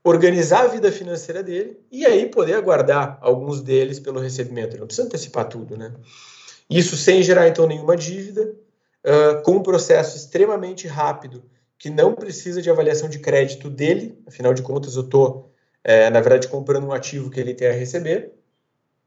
organizar a vida financeira dele e aí poder aguardar alguns deles pelo recebimento. Ele não precisa antecipar tudo, né? Isso sem gerar então nenhuma dívida, uh, com um processo extremamente rápido, que não precisa de avaliação de crédito dele, afinal de contas, eu estou, é, na verdade, comprando um ativo que ele tem a receber.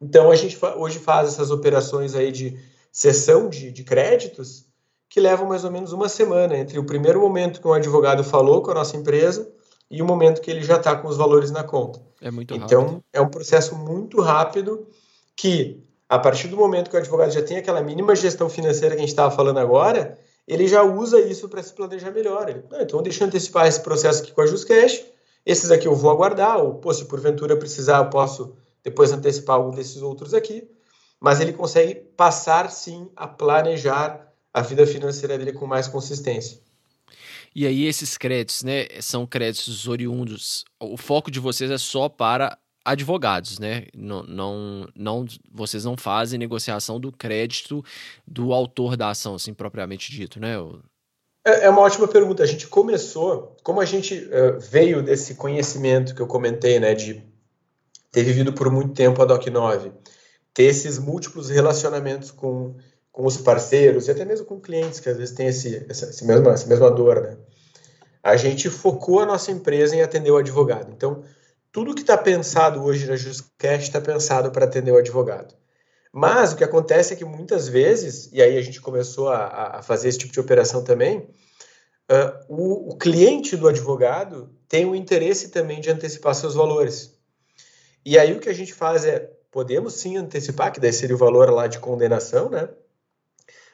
Então, a gente fa hoje faz essas operações aí de cessão de, de créditos que levam mais ou menos uma semana entre o primeiro momento que um advogado falou com a nossa empresa e o momento que ele já está com os valores na conta. É muito então, rápido. Então, é um processo muito rápido que a partir do momento que o advogado já tem aquela mínima gestão financeira que a gente estava falando agora, ele já usa isso para se planejar melhor. Ele, ah, então, deixa eu antecipar esse processo aqui com a JustCash, esses aqui eu vou aguardar, ou pô, se porventura precisar, eu posso depois antecipar algum desses outros aqui. mas ele consegue passar sim a planejar a vida financeira dele com mais consistência. E aí esses créditos, né, são créditos oriundos. O foco de vocês é só para advogados, né? Não, não, não, vocês não fazem negociação do crédito do autor da ação, assim propriamente dito, né? É, é uma ótima pergunta. A gente começou, como a gente uh, veio desse conhecimento que eu comentei, né, de ter vivido por muito tempo a Doc 9, ter esses múltiplos relacionamentos com, com os parceiros e até mesmo com clientes que às vezes têm esse, essa, essa, mesma, essa mesma dor, né? A gente focou a nossa empresa em atender o advogado. Então, tudo que está pensado hoje na JustCash está pensado para atender o advogado. Mas o que acontece é que muitas vezes, e aí a gente começou a, a fazer esse tipo de operação também, uh, o, o, cliente do advogado tem o interesse também de antecipar seus valores. E aí o que a gente faz é, podemos sim antecipar, que daí seria o valor lá de condenação, né?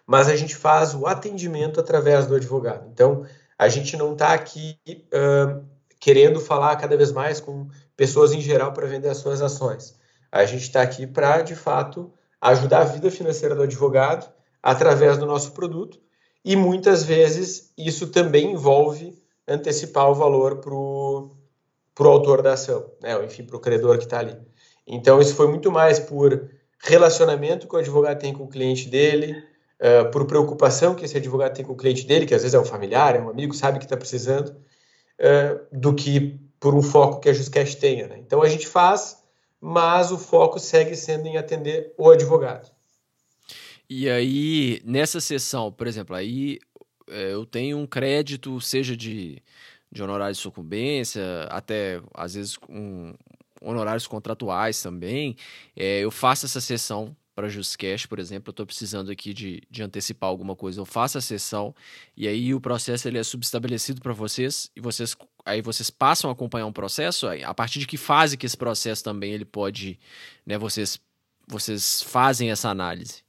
Mas a gente faz o atendimento através do advogado. Então, a gente não está aqui uh, querendo falar cada vez mais com pessoas em geral para vender as suas ações. A gente está aqui para, de fato, ajudar a vida financeira do advogado através do nosso produto e muitas vezes isso também envolve antecipar o valor para o autor da ação, né? ou enfim, para o credor que está ali. Então, isso foi muito mais por relacionamento que o advogado tem com o cliente dele, uh, por preocupação que esse advogado tem com o cliente dele, que às vezes é um familiar, é um amigo, sabe que está precisando, uh, do que por um foco que a JustCash tenha. Né? Então a gente faz, mas o foco segue sendo em atender o advogado. E aí, nessa sessão, por exemplo, aí é, eu tenho um crédito, seja de, de honorário de sucumbência, até às vezes um, honorários contratuais também, é, eu faço essa sessão para JustCash, por exemplo, eu estou precisando aqui de, de antecipar alguma coisa, eu faço a sessão e aí o processo ele é subestabelecido para vocês e vocês aí vocês passam a acompanhar um processo. A partir de que fase que esse processo também ele pode, né? Vocês vocês fazem essa análise?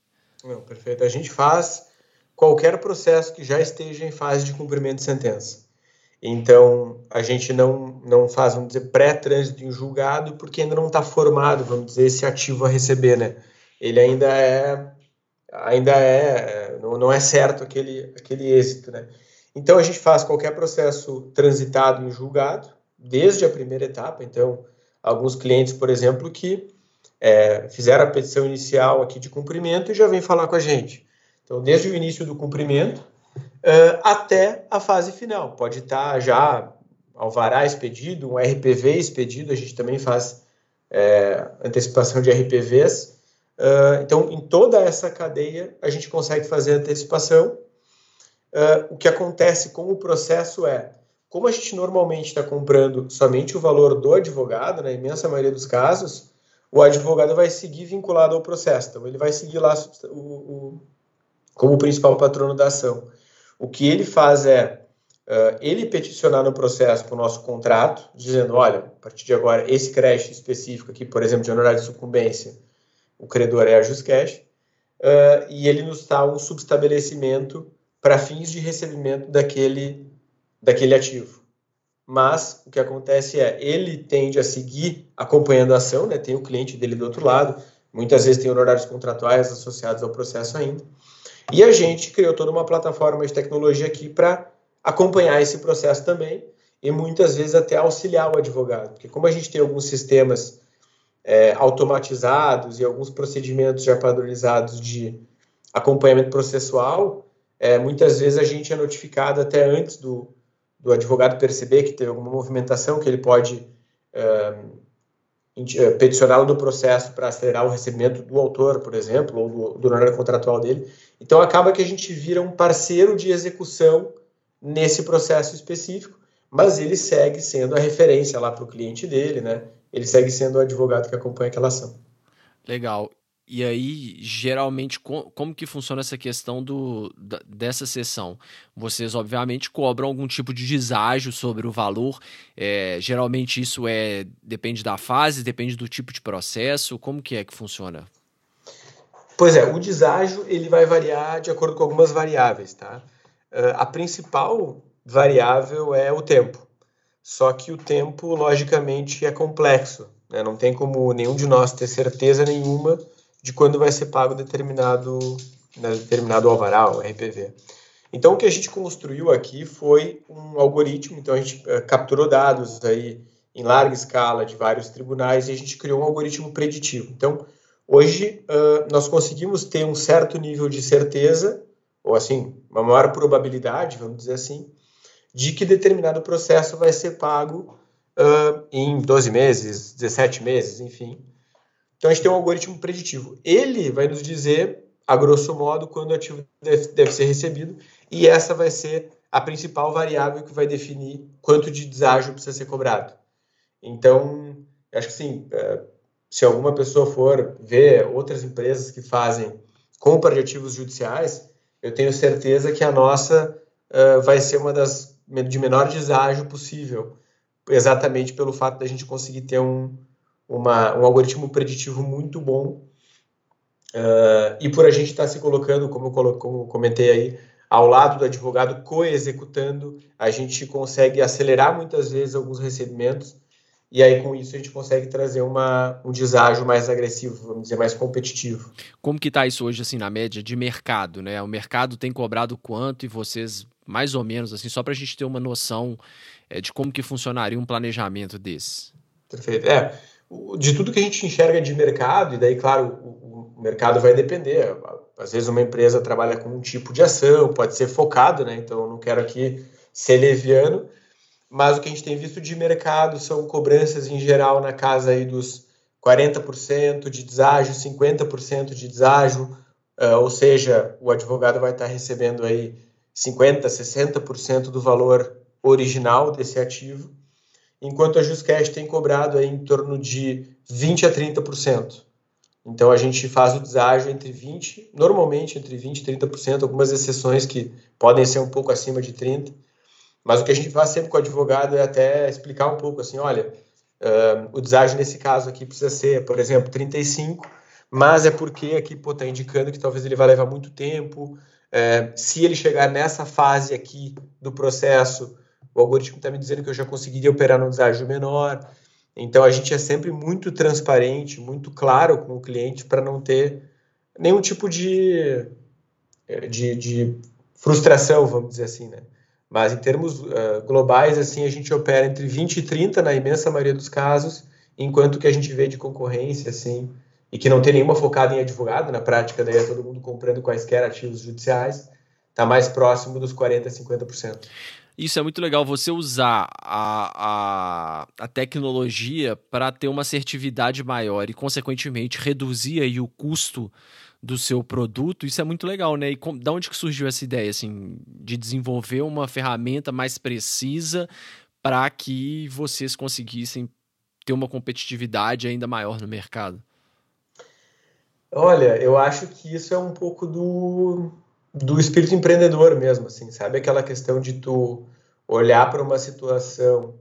Não, perfeito. A gente faz qualquer processo que já esteja em fase de cumprimento de sentença. Então, a gente não, não faz, vamos dizer, pré-trânsito em julgado, porque ainda não está formado, vamos dizer, esse ativo a receber, né? ele ainda é ainda é não, não é certo aquele aquele êxito, né? Então a gente faz qualquer processo transitado em julgado desde a primeira etapa. Então alguns clientes, por exemplo, que é, fizeram a petição inicial aqui de cumprimento e já vem falar com a gente. Então desde o início do cumprimento uh, até a fase final, pode estar já alvará expedido, um RPV expedido, a gente também faz é, antecipação de RPVs Uh, então, em toda essa cadeia, a gente consegue fazer antecipação. Uh, o que acontece com o processo é, como a gente normalmente está comprando somente o valor do advogado, na imensa maioria dos casos, o advogado vai seguir vinculado ao processo. Então, ele vai seguir lá o, o, como o principal patrono da ação. O que ele faz é uh, ele peticionar no processo para o nosso contrato, dizendo: olha, a partir de agora, esse crédito específico aqui, por exemplo, de honorário de sucumbência, o credor é a JustCash, uh, e ele nos dá um subestabelecimento para fins de recebimento daquele, daquele ativo. Mas o que acontece é, ele tende a seguir acompanhando a ação, né? tem o cliente dele do outro lado, muitas vezes tem honorários contratuais associados ao processo ainda, e a gente criou toda uma plataforma de tecnologia aqui para acompanhar esse processo também, e muitas vezes até auxiliar o advogado, porque como a gente tem alguns sistemas é, automatizados e alguns procedimentos já padronizados de acompanhamento processual, é, muitas vezes a gente é notificado até antes do, do advogado perceber que teve alguma movimentação que ele pode é, peticioná-lo no processo para acelerar o recebimento do autor, por exemplo, ou do, do honorário contratual dele. Então acaba que a gente vira um parceiro de execução nesse processo específico, mas ele segue sendo a referência lá para o cliente dele, né? ele segue sendo o advogado que acompanha aquela ação. Legal. E aí, geralmente, como que funciona essa questão do, dessa sessão? Vocês, obviamente, cobram algum tipo de deságio sobre o valor. É, geralmente, isso é depende da fase, depende do tipo de processo. Como que é que funciona? Pois é, o deságio ele vai variar de acordo com algumas variáveis, tá? Uh, a principal variável é o tempo. Só que o tempo, logicamente, é complexo. Né? Não tem como nenhum de nós ter certeza nenhuma de quando vai ser pago determinado, né, determinado alvará, o RPV. Então, o que a gente construiu aqui foi um algoritmo, então a gente uh, capturou dados aí em larga escala de vários tribunais e a gente criou um algoritmo preditivo. Então, hoje uh, nós conseguimos ter um certo nível de certeza, ou assim, uma maior probabilidade, vamos dizer assim, de que determinado processo vai ser pago uh, em 12 meses, 17 meses, enfim. Então, a gente tem um algoritmo preditivo. Ele vai nos dizer, a grosso modo, quando o ativo deve, deve ser recebido e essa vai ser a principal variável que vai definir quanto de deságio precisa ser cobrado. Então, acho que sim, é, se alguma pessoa for ver outras empresas que fazem compra de ativos judiciais, eu tenho certeza que a nossa uh, vai ser uma das de menor deságio possível, exatamente pelo fato da gente conseguir ter um, uma, um algoritmo preditivo muito bom uh, e por a gente estar tá se colocando, como eu como comentei aí, ao lado do advogado co-executando, a gente consegue acelerar muitas vezes alguns recebimentos e aí com isso a gente consegue trazer uma, um deságio mais agressivo, vamos dizer, mais competitivo. Como que está isso hoje, assim, na média de mercado, né? O mercado tem cobrado quanto e vocês, mais ou menos, assim, só para a gente ter uma noção é, de como que funcionaria um planejamento desse. Perfeito. É, de tudo que a gente enxerga de mercado, e daí, claro, o, o mercado vai depender às vezes uma empresa trabalha com um tipo de ação, pode ser focado, né? Então não quero aqui ser leviano, mas o que a gente tem visto de mercado são cobranças em geral na casa aí dos 40% de deságio, 50% de deságio, uh, ou seja, o advogado vai estar recebendo aí 50%, 60% do valor original desse ativo, enquanto a Juscash tem cobrado em torno de 20% a 30%. Então a gente faz o deságio entre 20, normalmente entre 20 e 30%, algumas exceções que podem ser um pouco acima de 30%. Mas o que a gente faz sempre com o advogado é até explicar um pouco assim, olha, uh, o deságio nesse caso aqui precisa ser, por exemplo, 35, mas é porque aqui está indicando que talvez ele vai levar muito tempo. Uh, se ele chegar nessa fase aqui do processo, o algoritmo está me dizendo que eu já conseguiria operar num deságio menor. Então a gente é sempre muito transparente, muito claro com o cliente para não ter nenhum tipo de, de, de, frustração, vamos dizer assim, né? Mas em termos uh, globais, assim, a gente opera entre 20 e 30 na imensa maioria dos casos, enquanto que a gente vê de concorrência, assim, e que não tem nenhuma focada em advogado, na prática daí é todo mundo comprando quaisquer ativos judiciais, está mais próximo dos 40% a 50%. Isso é muito legal, você usar a, a, a tecnologia para ter uma assertividade maior e, consequentemente, reduzir aí o custo do seu produto, isso é muito legal, né? E com, da onde que surgiu essa ideia, assim, de desenvolver uma ferramenta mais precisa para que vocês conseguissem ter uma competitividade ainda maior no mercado? Olha, eu acho que isso é um pouco do, do espírito empreendedor mesmo, assim, sabe? Aquela questão de tu olhar para uma situação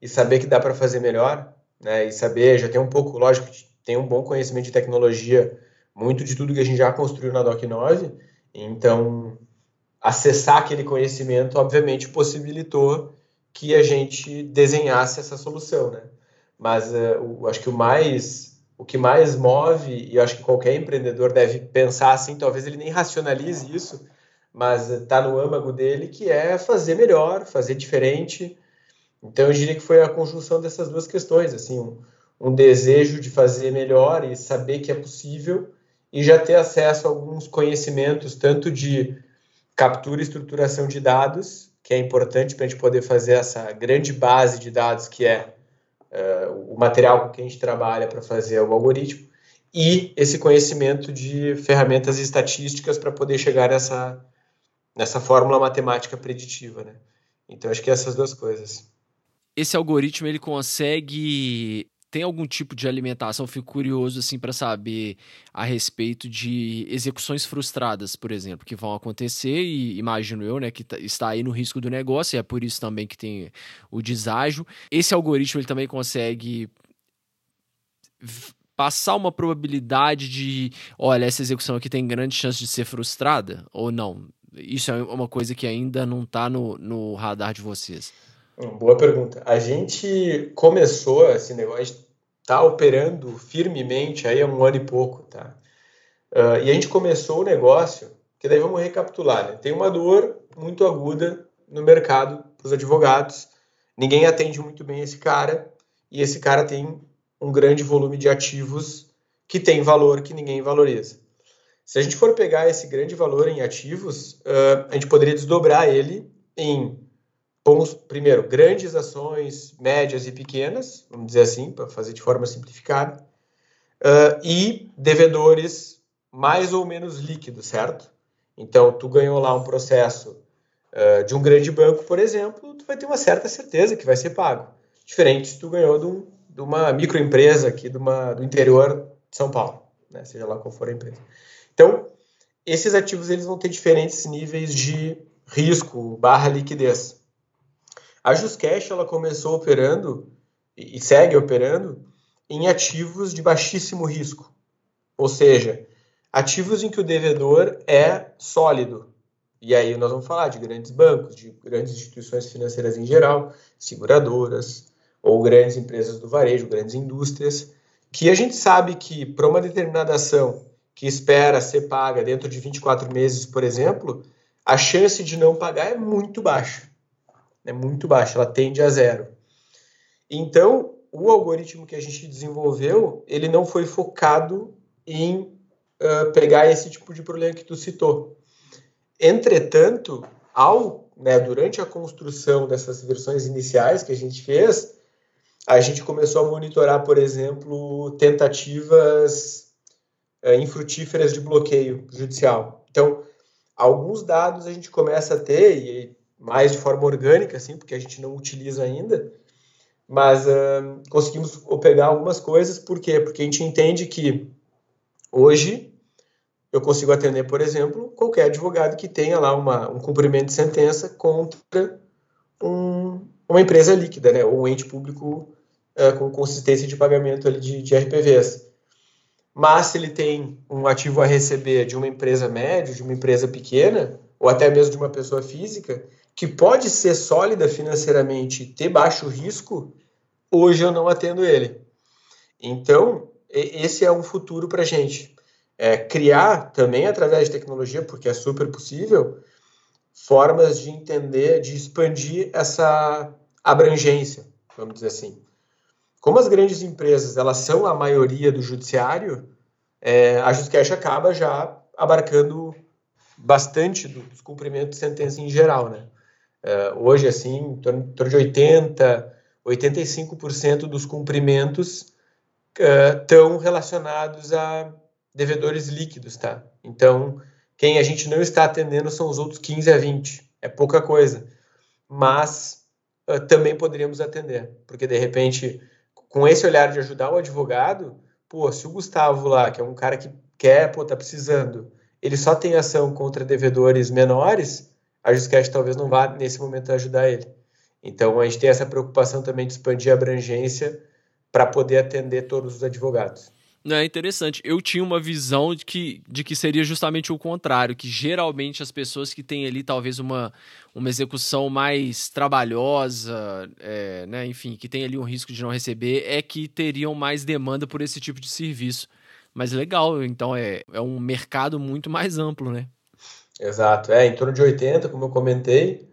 e saber que dá para fazer melhor, né? E saber, já tem um pouco, lógico, tem um bom conhecimento de tecnologia, muito de tudo que a gente já construiu na Doc 9, então acessar aquele conhecimento, obviamente, possibilitou que a gente desenhasse essa solução, né? Mas uh, acho que o mais o que mais move, e eu acho que qualquer empreendedor deve pensar assim, talvez ele nem racionalize isso, mas está no âmago dele, que é fazer melhor, fazer diferente. Então eu diria que foi a conjunção dessas duas questões, assim, um, um desejo de fazer melhor e saber que é possível, e já ter acesso a alguns conhecimentos, tanto de captura e estruturação de dados, que é importante para a gente poder fazer essa grande base de dados que é uh, o material com que a gente trabalha para fazer o algoritmo, e esse conhecimento de ferramentas estatísticas para poder chegar nessa, nessa fórmula matemática preditiva. Né? Então, acho que é essas duas coisas. Esse algoritmo ele consegue tem algum tipo de alimentação? Fico curioso assim para saber a respeito de execuções frustradas, por exemplo, que vão acontecer e imagino eu, né, que tá, está aí no risco do negócio, e é por isso também que tem o deságio. Esse algoritmo ele também consegue passar uma probabilidade de, olha, essa execução aqui tem grande chance de ser frustrada ou não? Isso é uma coisa que ainda não está no, no radar de vocês. Boa pergunta. A gente começou esse negócio, está operando firmemente aí há um ano e pouco, tá? Uh, e a gente começou o negócio, que daí vamos recapitular, né? Tem uma dor muito aguda no mercado para os advogados, ninguém atende muito bem esse cara, e esse cara tem um grande volume de ativos que tem valor que ninguém valoriza. Se a gente for pegar esse grande valor em ativos, uh, a gente poderia desdobrar ele em, primeiro, grandes ações, médias e pequenas, vamos dizer assim, para fazer de forma simplificada, uh, e devedores mais ou menos líquidos, certo? Então, tu ganhou lá um processo uh, de um grande banco, por exemplo, tu vai ter uma certa certeza que vai ser pago. Diferente se tu ganhou de, um, de uma microempresa aqui de uma, do interior de São Paulo, né? seja lá qual for a empresa. Então, esses ativos eles vão ter diferentes níveis de risco barra liquidez. A Juscash ela começou operando e segue operando em ativos de baixíssimo risco, ou seja, ativos em que o devedor é sólido. E aí nós vamos falar de grandes bancos, de grandes instituições financeiras em geral, seguradoras, ou grandes empresas do varejo, grandes indústrias, que a gente sabe que para uma determinada ação que espera ser paga dentro de 24 meses, por exemplo, a chance de não pagar é muito baixa. É muito baixa, ela tende a zero. Então, o algoritmo que a gente desenvolveu, ele não foi focado em uh, pegar esse tipo de problema que tu citou. Entretanto, ao, né, durante a construção dessas versões iniciais que a gente fez, a gente começou a monitorar, por exemplo, tentativas uh, infrutíferas de bloqueio judicial. Então, alguns dados a gente começa a ter, e mais de forma orgânica, assim, porque a gente não utiliza ainda, mas uh, conseguimos pegar algumas coisas, por quê? Porque a gente entende que Hoje, eu consigo atender, por exemplo, qualquer advogado que tenha lá uma, um cumprimento de sentença contra um, uma empresa líquida, né, ou um ente público uh, com consistência de pagamento ali de, de RPVs. Mas se ele tem um ativo a receber de uma empresa média, de uma empresa pequena, ou até mesmo de uma pessoa física, que pode ser sólida financeiramente e ter baixo risco, hoje eu não atendo ele. Então, esse é um futuro para a gente. É, criar também através de tecnologia, porque é super possível, formas de entender, de expandir essa abrangência, vamos dizer assim. Como as grandes empresas elas são a maioria do judiciário, é, a Juscash acaba já abarcando bastante dos cumprimentos de sentença em geral, né? É, hoje, assim, em torno, em torno de 80, 85% dos cumprimentos estão relacionados a devedores líquidos, tá? Então, quem a gente não está atendendo são os outros 15 a 20. É pouca coisa. Mas uh, também poderíamos atender, porque de repente, com esse olhar de ajudar o advogado, pô, se o Gustavo lá, que é um cara que quer, pô, tá precisando, ele só tem ação contra devedores menores, a Juscash talvez não vá nesse momento ajudar ele. Então a gente tem essa preocupação também de expandir a abrangência para poder atender todos os advogados. É interessante. Eu tinha uma visão de que, de que seria justamente o contrário, que geralmente as pessoas que têm ali talvez uma, uma execução mais trabalhosa, é, né, enfim, que tem ali um risco de não receber, é que teriam mais demanda por esse tipo de serviço. Mas legal, então é, é um mercado muito mais amplo, né? Exato, é em torno de 80, como eu comentei,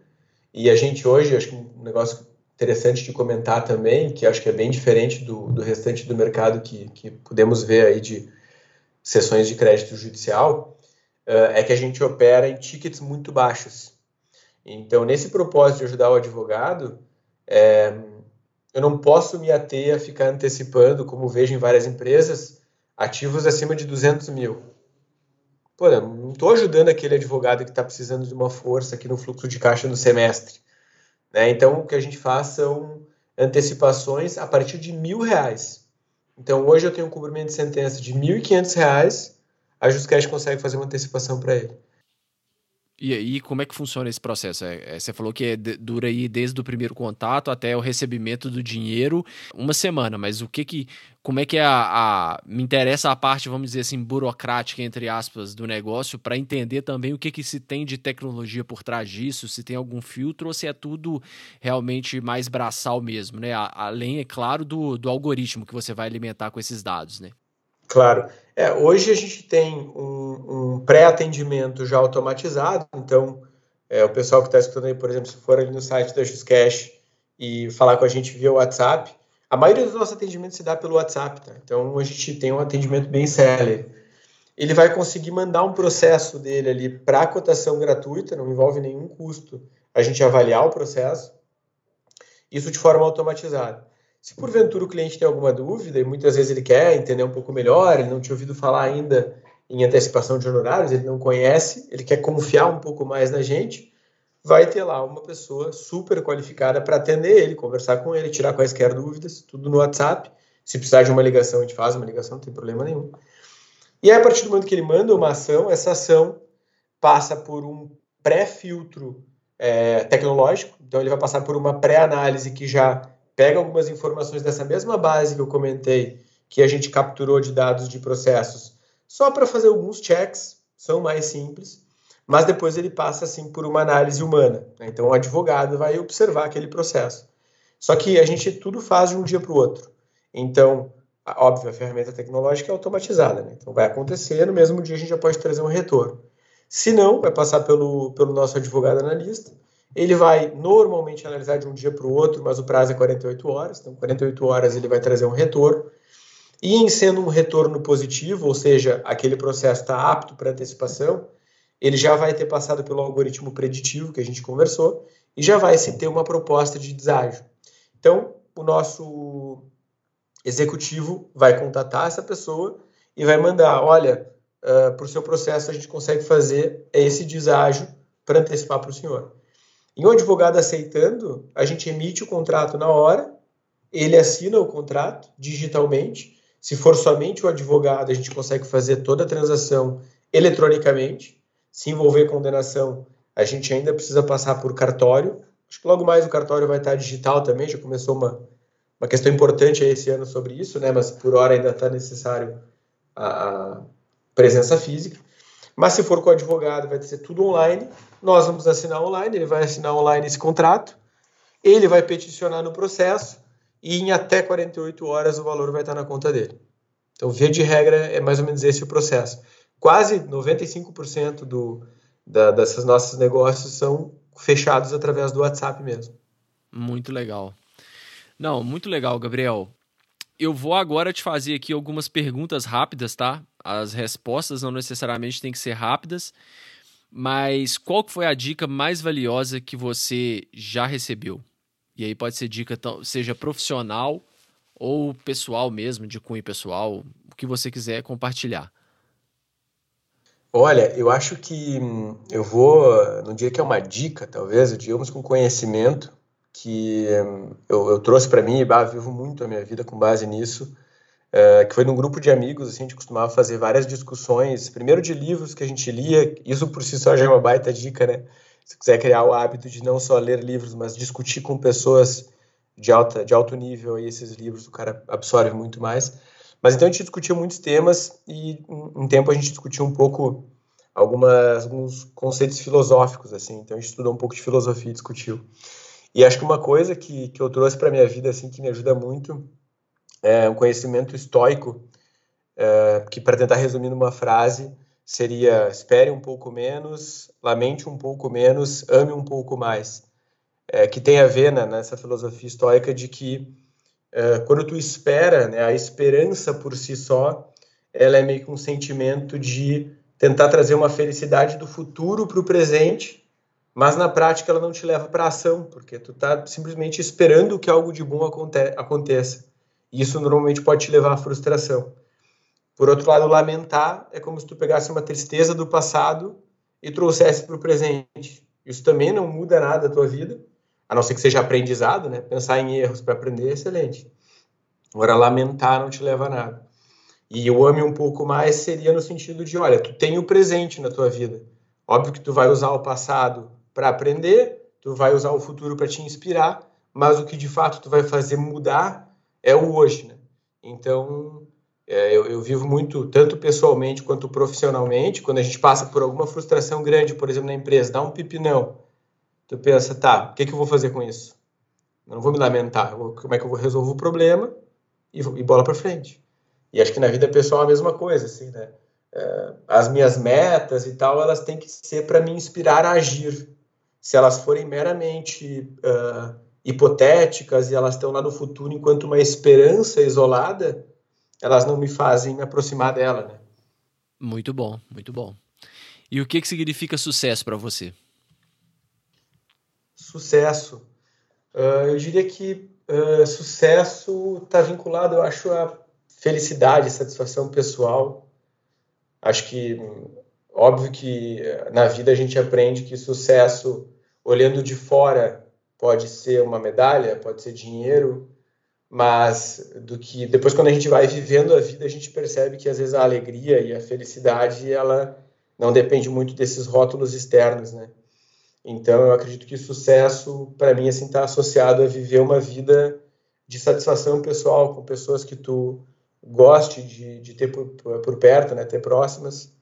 e a gente hoje, acho que um negócio interessante de comentar também, que acho que é bem diferente do, do restante do mercado que, que podemos ver aí de sessões de crédito judicial, uh, é que a gente opera em tickets muito baixos. Então, nesse propósito de ajudar o advogado, é, eu não posso me ater a ficar antecipando, como vejo em várias empresas, ativos acima de 200 mil. Pô, não estou ajudando aquele advogado que está precisando de uma força aqui no fluxo de caixa no semestre. Né? Então, o que a gente faz são antecipações a partir de mil reais. Então, hoje eu tenho um cumprimento de sentença de R$ 1.500, a Juscash consegue fazer uma antecipação para ele. E aí, como é que funciona esse processo? É, é, você falou que é, dura aí desde o primeiro contato até o recebimento do dinheiro uma semana, mas o que que, como é que é a, a me interessa a parte, vamos dizer assim, burocrática entre aspas do negócio para entender também o que que se tem de tecnologia por trás disso, se tem algum filtro ou se é tudo realmente mais braçal mesmo, né? além, é claro, do, do algoritmo que você vai alimentar com esses dados, né? Claro. É, hoje a gente tem um, um pré-atendimento já automatizado, então é, o pessoal que está escutando aí, por exemplo, se for ali no site da Juscash e falar com a gente via WhatsApp, a maioria dos nossos atendimentos se dá pelo WhatsApp, tá? Então a gente tem um atendimento bem sério. Ele vai conseguir mandar um processo dele ali para cotação gratuita, não envolve nenhum custo a gente avaliar o processo, isso de forma automatizada. Se porventura o cliente tem alguma dúvida, e muitas vezes ele quer entender um pouco melhor, ele não tinha ouvido falar ainda em antecipação de honorários, ele não conhece, ele quer confiar um pouco mais na gente, vai ter lá uma pessoa super qualificada para atender ele, conversar com ele, tirar quaisquer dúvidas, tudo no WhatsApp. Se precisar de uma ligação, a gente faz uma ligação, não tem problema nenhum. E aí, a partir do momento que ele manda uma ação, essa ação passa por um pré-filtro é, tecnológico, então ele vai passar por uma pré-análise que já pega algumas informações dessa mesma base que eu comentei, que a gente capturou de dados de processos, só para fazer alguns checks, são mais simples, mas depois ele passa assim por uma análise humana. Né? Então o advogado vai observar aquele processo. Só que a gente tudo faz de um dia para o outro. Então, óbvio, a ferramenta tecnológica é automatizada, né? então vai acontecer, no mesmo dia a gente já pode trazer um retorno. Se não, vai passar pelo, pelo nosso advogado analista, ele vai normalmente analisar de um dia para o outro, mas o prazo é 48 horas, então 48 horas ele vai trazer um retorno. E em sendo um retorno positivo, ou seja, aquele processo está apto para antecipação, ele já vai ter passado pelo algoritmo preditivo que a gente conversou e já vai se ter uma proposta de deságio. Então, o nosso executivo vai contatar essa pessoa e vai mandar, olha, uh, para o seu processo a gente consegue fazer esse deságio para antecipar para o senhor. Em um advogado aceitando, a gente emite o contrato na hora, ele assina o contrato digitalmente. Se for somente o advogado, a gente consegue fazer toda a transação eletronicamente. Se envolver condenação, a gente ainda precisa passar por cartório. Acho que logo mais o cartório vai estar digital também. Já começou uma, uma questão importante esse ano sobre isso, né? Mas por hora ainda está necessário a, a presença física. Mas se for com o advogado, vai ser tudo online. Nós vamos assinar online, ele vai assinar online esse contrato, ele vai peticionar no processo e em até 48 horas o valor vai estar na conta dele. Então, via de regra, é mais ou menos esse o processo. Quase 95% do, da, desses nossos negócios são fechados através do WhatsApp mesmo. Muito legal. Não, muito legal, Gabriel. Eu vou agora te fazer aqui algumas perguntas rápidas, tá? As respostas não necessariamente têm que ser rápidas, mas qual foi a dica mais valiosa que você já recebeu? E aí pode ser dica seja profissional ou pessoal mesmo, de cunho pessoal, o que você quiser compartilhar. Olha, eu acho que hum, eu vou, no dia que é uma dica, talvez, digamos com conhecimento, que hum, eu, eu trouxe para mim e bah, vivo muito a minha vida com base nisso, é, que foi num grupo de amigos, assim, a gente costumava fazer várias discussões, primeiro de livros que a gente lia, isso por si só já é uma baita dica, né? Se quiser criar o hábito de não só ler livros, mas discutir com pessoas de, alta, de alto nível, aí esses livros o cara absorve muito mais. Mas então a gente discutiu muitos temas e um tempo a gente discutiu um pouco algumas, alguns conceitos filosóficos, assim, então a gente estudou um pouco de filosofia e discutiu. E acho que uma coisa que, que eu trouxe para minha vida, assim, que me ajuda muito é, um conhecimento estoico, é, que para tentar resumir numa frase, seria espere um pouco menos, lamente um pouco menos, ame um pouco mais. É, que tem a ver né, nessa filosofia estoica de que é, quando tu espera, né, a esperança por si só, ela é meio que um sentimento de tentar trazer uma felicidade do futuro para o presente, mas na prática ela não te leva para ação, porque tu está simplesmente esperando que algo de bom aconte aconteça. Isso normalmente pode te levar à frustração. Por outro lado, lamentar é como se tu pegasse uma tristeza do passado e trouxesse para o presente. Isso também não muda nada da tua vida, a não ser que seja aprendizado, né? Pensar em erros para aprender é excelente. Agora, lamentar não te leva a nada. E o ame um pouco mais seria no sentido de, olha, tu tem o presente na tua vida. Óbvio que tu vai usar o passado para aprender, tu vai usar o futuro para te inspirar, mas o que de fato tu vai fazer mudar é o hoje, né? Então, é, eu, eu, vivo muito, tanto pessoalmente quanto profissionalmente, quando a gente passa por alguma frustração grande, por exemplo, na empresa, dá um pipinão, tu pensa, tá, o que, que eu vou fazer com isso? Eu não vou me lamentar, vou, como é que eu vou resolver o problema e, e bola para frente. E acho que na vida pessoal é a mesma coisa, assim, né? É, as minhas metas e tal, elas têm que ser para me inspirar a agir. Se elas forem meramente uh, hipotéticas e elas estão lá no futuro enquanto uma esperança isolada, elas não me fazem me aproximar dela, né? Muito bom, muito bom. E o que, que significa sucesso para você? Sucesso. Uh, eu diria que uh, sucesso está vinculado, eu acho, a felicidade, satisfação pessoal. Acho que, óbvio que eh, na vida a gente aprende que sucesso, olhando de fora, pode ser uma medalha, pode ser dinheiro, mas do que depois quando a gente vai vivendo a vida, a gente percebe que às vezes a alegria e a felicidade, ela não depende muito desses rótulos externos, né? Então, eu acredito que sucesso, para mim, assim, está associado a viver uma vida de satisfação pessoal com pessoas que tu goste de, de ter por, por perto, né, ter próximas.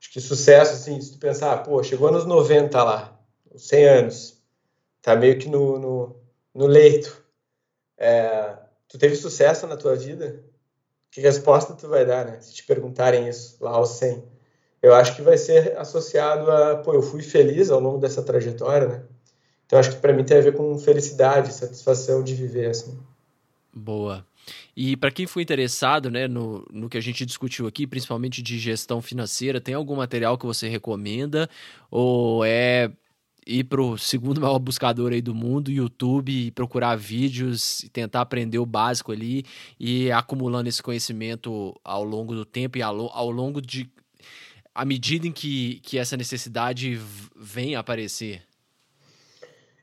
Acho que sucesso, assim, se tu pensar, pô, chegou nos 90 lá, 100 anos, tá meio que no, no, no leito. É, tu teve sucesso na tua vida? Que resposta tu vai dar, né? Se te perguntarem isso lá aos 100. Eu acho que vai ser associado a, pô, eu fui feliz ao longo dessa trajetória, né? Então acho que para mim tem a ver com felicidade, satisfação de viver assim. Boa. E para quem for interessado né, no, no que a gente discutiu aqui, principalmente de gestão financeira, tem algum material que você recomenda? Ou é ir para o segundo (laughs) maior buscador aí do mundo, YouTube, procurar vídeos e tentar aprender o básico ali e acumulando esse conhecimento ao longo do tempo e ao, ao longo de. à medida em que, que essa necessidade vem aparecer?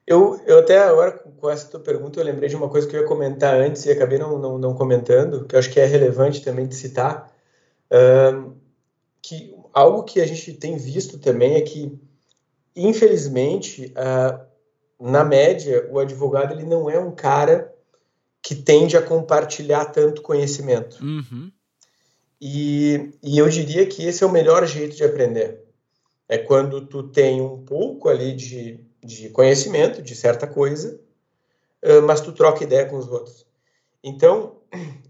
Eu, eu até agora, com essa tua pergunta, eu lembrei de uma coisa que eu ia comentar antes e acabei não, não, não comentando, que eu acho que é relevante também de citar, um, que algo que a gente tem visto também é que, infelizmente, uh, na média, o advogado ele não é um cara que tende a compartilhar tanto conhecimento. Uhum. E, e eu diria que esse é o melhor jeito de aprender. É quando tu tem um pouco ali de de conhecimento de certa coisa, mas tu troca ideia com os outros. Então,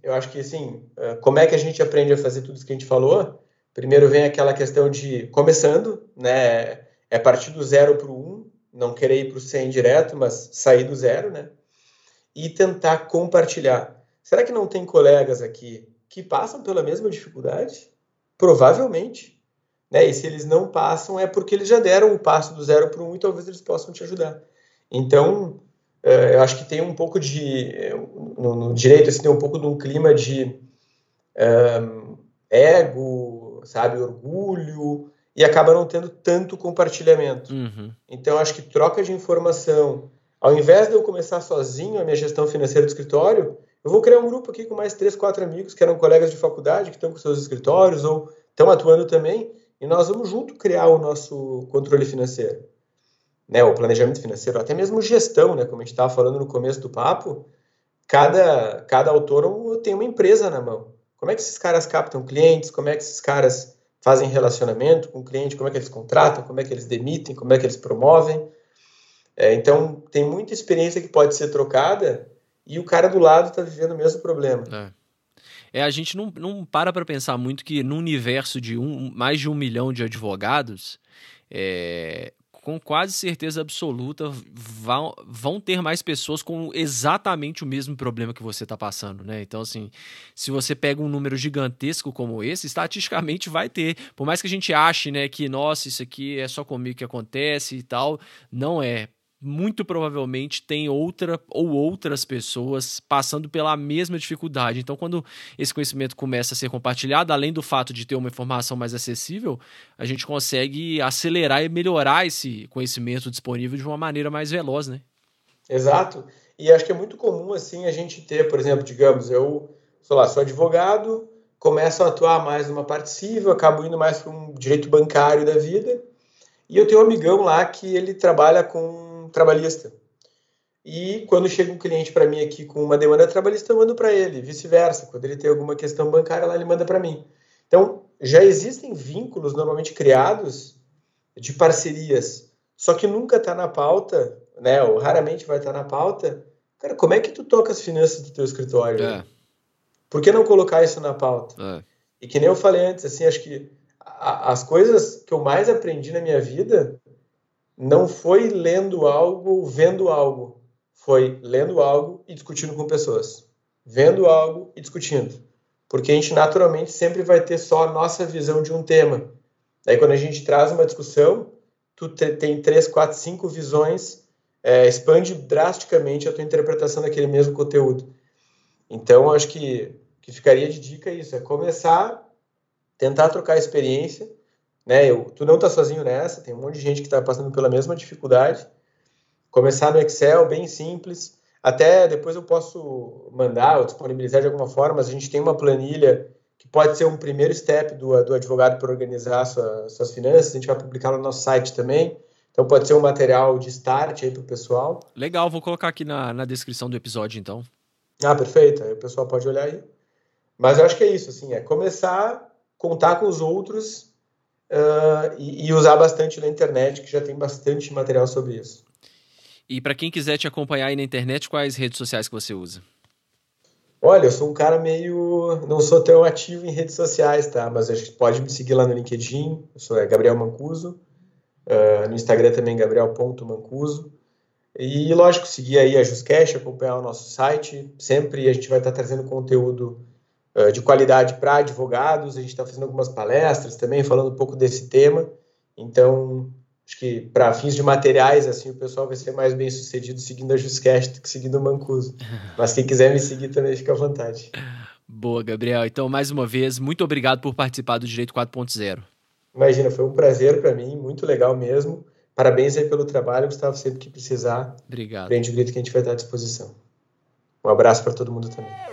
eu acho que assim, como é que a gente aprende a fazer tudo isso que a gente falou? Primeiro vem aquela questão de começando, né? É partir do zero para o um, não querer ir para o 100 direto, mas sair do zero, né? E tentar compartilhar. Será que não tem colegas aqui que passam pela mesma dificuldade? Provavelmente. Né? E se eles não passam, é porque eles já deram o passo do zero para um e talvez eles possam te ajudar. Então, eh, eu acho que tem um pouco de. No, no direito, assim, tem um pouco de um clima de um, ego, sabe, orgulho, e acaba não tendo tanto compartilhamento. Uhum. Então, acho que troca de informação. Ao invés de eu começar sozinho a minha gestão financeira do escritório, eu vou criar um grupo aqui com mais três, quatro amigos que eram colegas de faculdade, que estão com seus escritórios ou estão atuando também, e nós vamos junto criar o nosso controle financeiro, né, o planejamento financeiro, até mesmo gestão, né, como a gente estava falando no começo do papo, cada, cada autônomo tem uma empresa na mão. Como é que esses caras captam clientes, como é que esses caras fazem relacionamento com o cliente, como é que eles contratam, como é que eles demitem, como é que eles promovem. É, então, tem muita experiência que pode ser trocada e o cara do lado está vivendo o mesmo problema. É é a gente não, não para para pensar muito que no universo de um, mais de um milhão de advogados, é, com quase certeza absoluta vão, vão ter mais pessoas com exatamente o mesmo problema que você está passando, né? Então, assim, se você pega um número gigantesco como esse, estatisticamente vai ter. Por mais que a gente ache, né, que, nossa, isso aqui é só comigo que acontece e tal, não é muito provavelmente tem outra ou outras pessoas passando pela mesma dificuldade. Então, quando esse conhecimento começa a ser compartilhado, além do fato de ter uma informação mais acessível, a gente consegue acelerar e melhorar esse conhecimento disponível de uma maneira mais veloz, né? Exato. E acho que é muito comum assim a gente ter, por exemplo, digamos, eu, sei lá, sou advogado, começo a atuar mais numa parte civil, acabo indo mais para um direito bancário da vida, e eu tenho um amigão lá que ele trabalha com trabalhista. E quando chega um cliente para mim aqui com uma demanda trabalhista, eu mando para ele, vice-versa. Quando ele tem alguma questão bancária, lá ele manda para mim. Então, já existem vínculos normalmente criados de parcerias, só que nunca está na pauta, né? Ou raramente vai estar tá na pauta. Cara, como é que tu toca as finanças do teu escritório? É. Por que não colocar isso na pauta? É. E que nem eu falei antes, assim, acho que a, as coisas que eu mais aprendi na minha vida não foi lendo algo, vendo algo, foi lendo algo e discutindo com pessoas, vendo algo e discutindo, porque a gente naturalmente sempre vai ter só a nossa visão de um tema. Daí quando a gente traz uma discussão, tu tem três, quatro, cinco visões, é, expande drasticamente a tua interpretação daquele mesmo conteúdo. Então acho que que ficaria de dica isso, é começar, tentar trocar experiência, né? Eu, tu não tá sozinho nessa, tem um monte de gente que está passando pela mesma dificuldade. Começar no Excel, bem simples. Até depois eu posso mandar ou disponibilizar de alguma forma, mas a gente tem uma planilha que pode ser um primeiro step do, do advogado para organizar sua, suas finanças. A gente vai publicar no nosso site também. Então pode ser um material de start aí para o pessoal. Legal, vou colocar aqui na, na descrição do episódio então. Ah, perfeito. Aí o pessoal pode olhar aí. Mas eu acho que é isso, assim, é começar a contar com os outros uh, e, e, usar bastante na internet, que já tem bastante material sobre isso. E para quem quiser te acompanhar aí na internet, quais redes sociais que você usa? Olha, eu sou um cara meio. Não sou tão ativo em redes sociais, tá? Mas acho que pode me seguir lá no LinkedIn, eu sou é Gabriel Mancuso. Uh, no Instagram também, gabriel.mancuso. E, lógico, seguir aí a Juscash, acompanhar o nosso site. Sempre a gente vai estar trazendo conteúdo de qualidade para advogados. A gente está fazendo algumas palestras também, falando um pouco desse tema. Então, acho que para fins de materiais, assim, o pessoal vai ser mais bem sucedido seguindo a Juscast do que seguindo o Mancuso. (laughs) Mas quem quiser me seguir também fica à vontade. Boa, Gabriel. Então, mais uma vez, muito obrigado por participar do Direito 4.0. Imagina, foi um prazer para mim, muito legal mesmo. Parabéns aí pelo trabalho, Gustavo, sempre que precisar. Obrigado. Prende o grito que a gente vai estar à disposição. Um abraço para todo mundo também.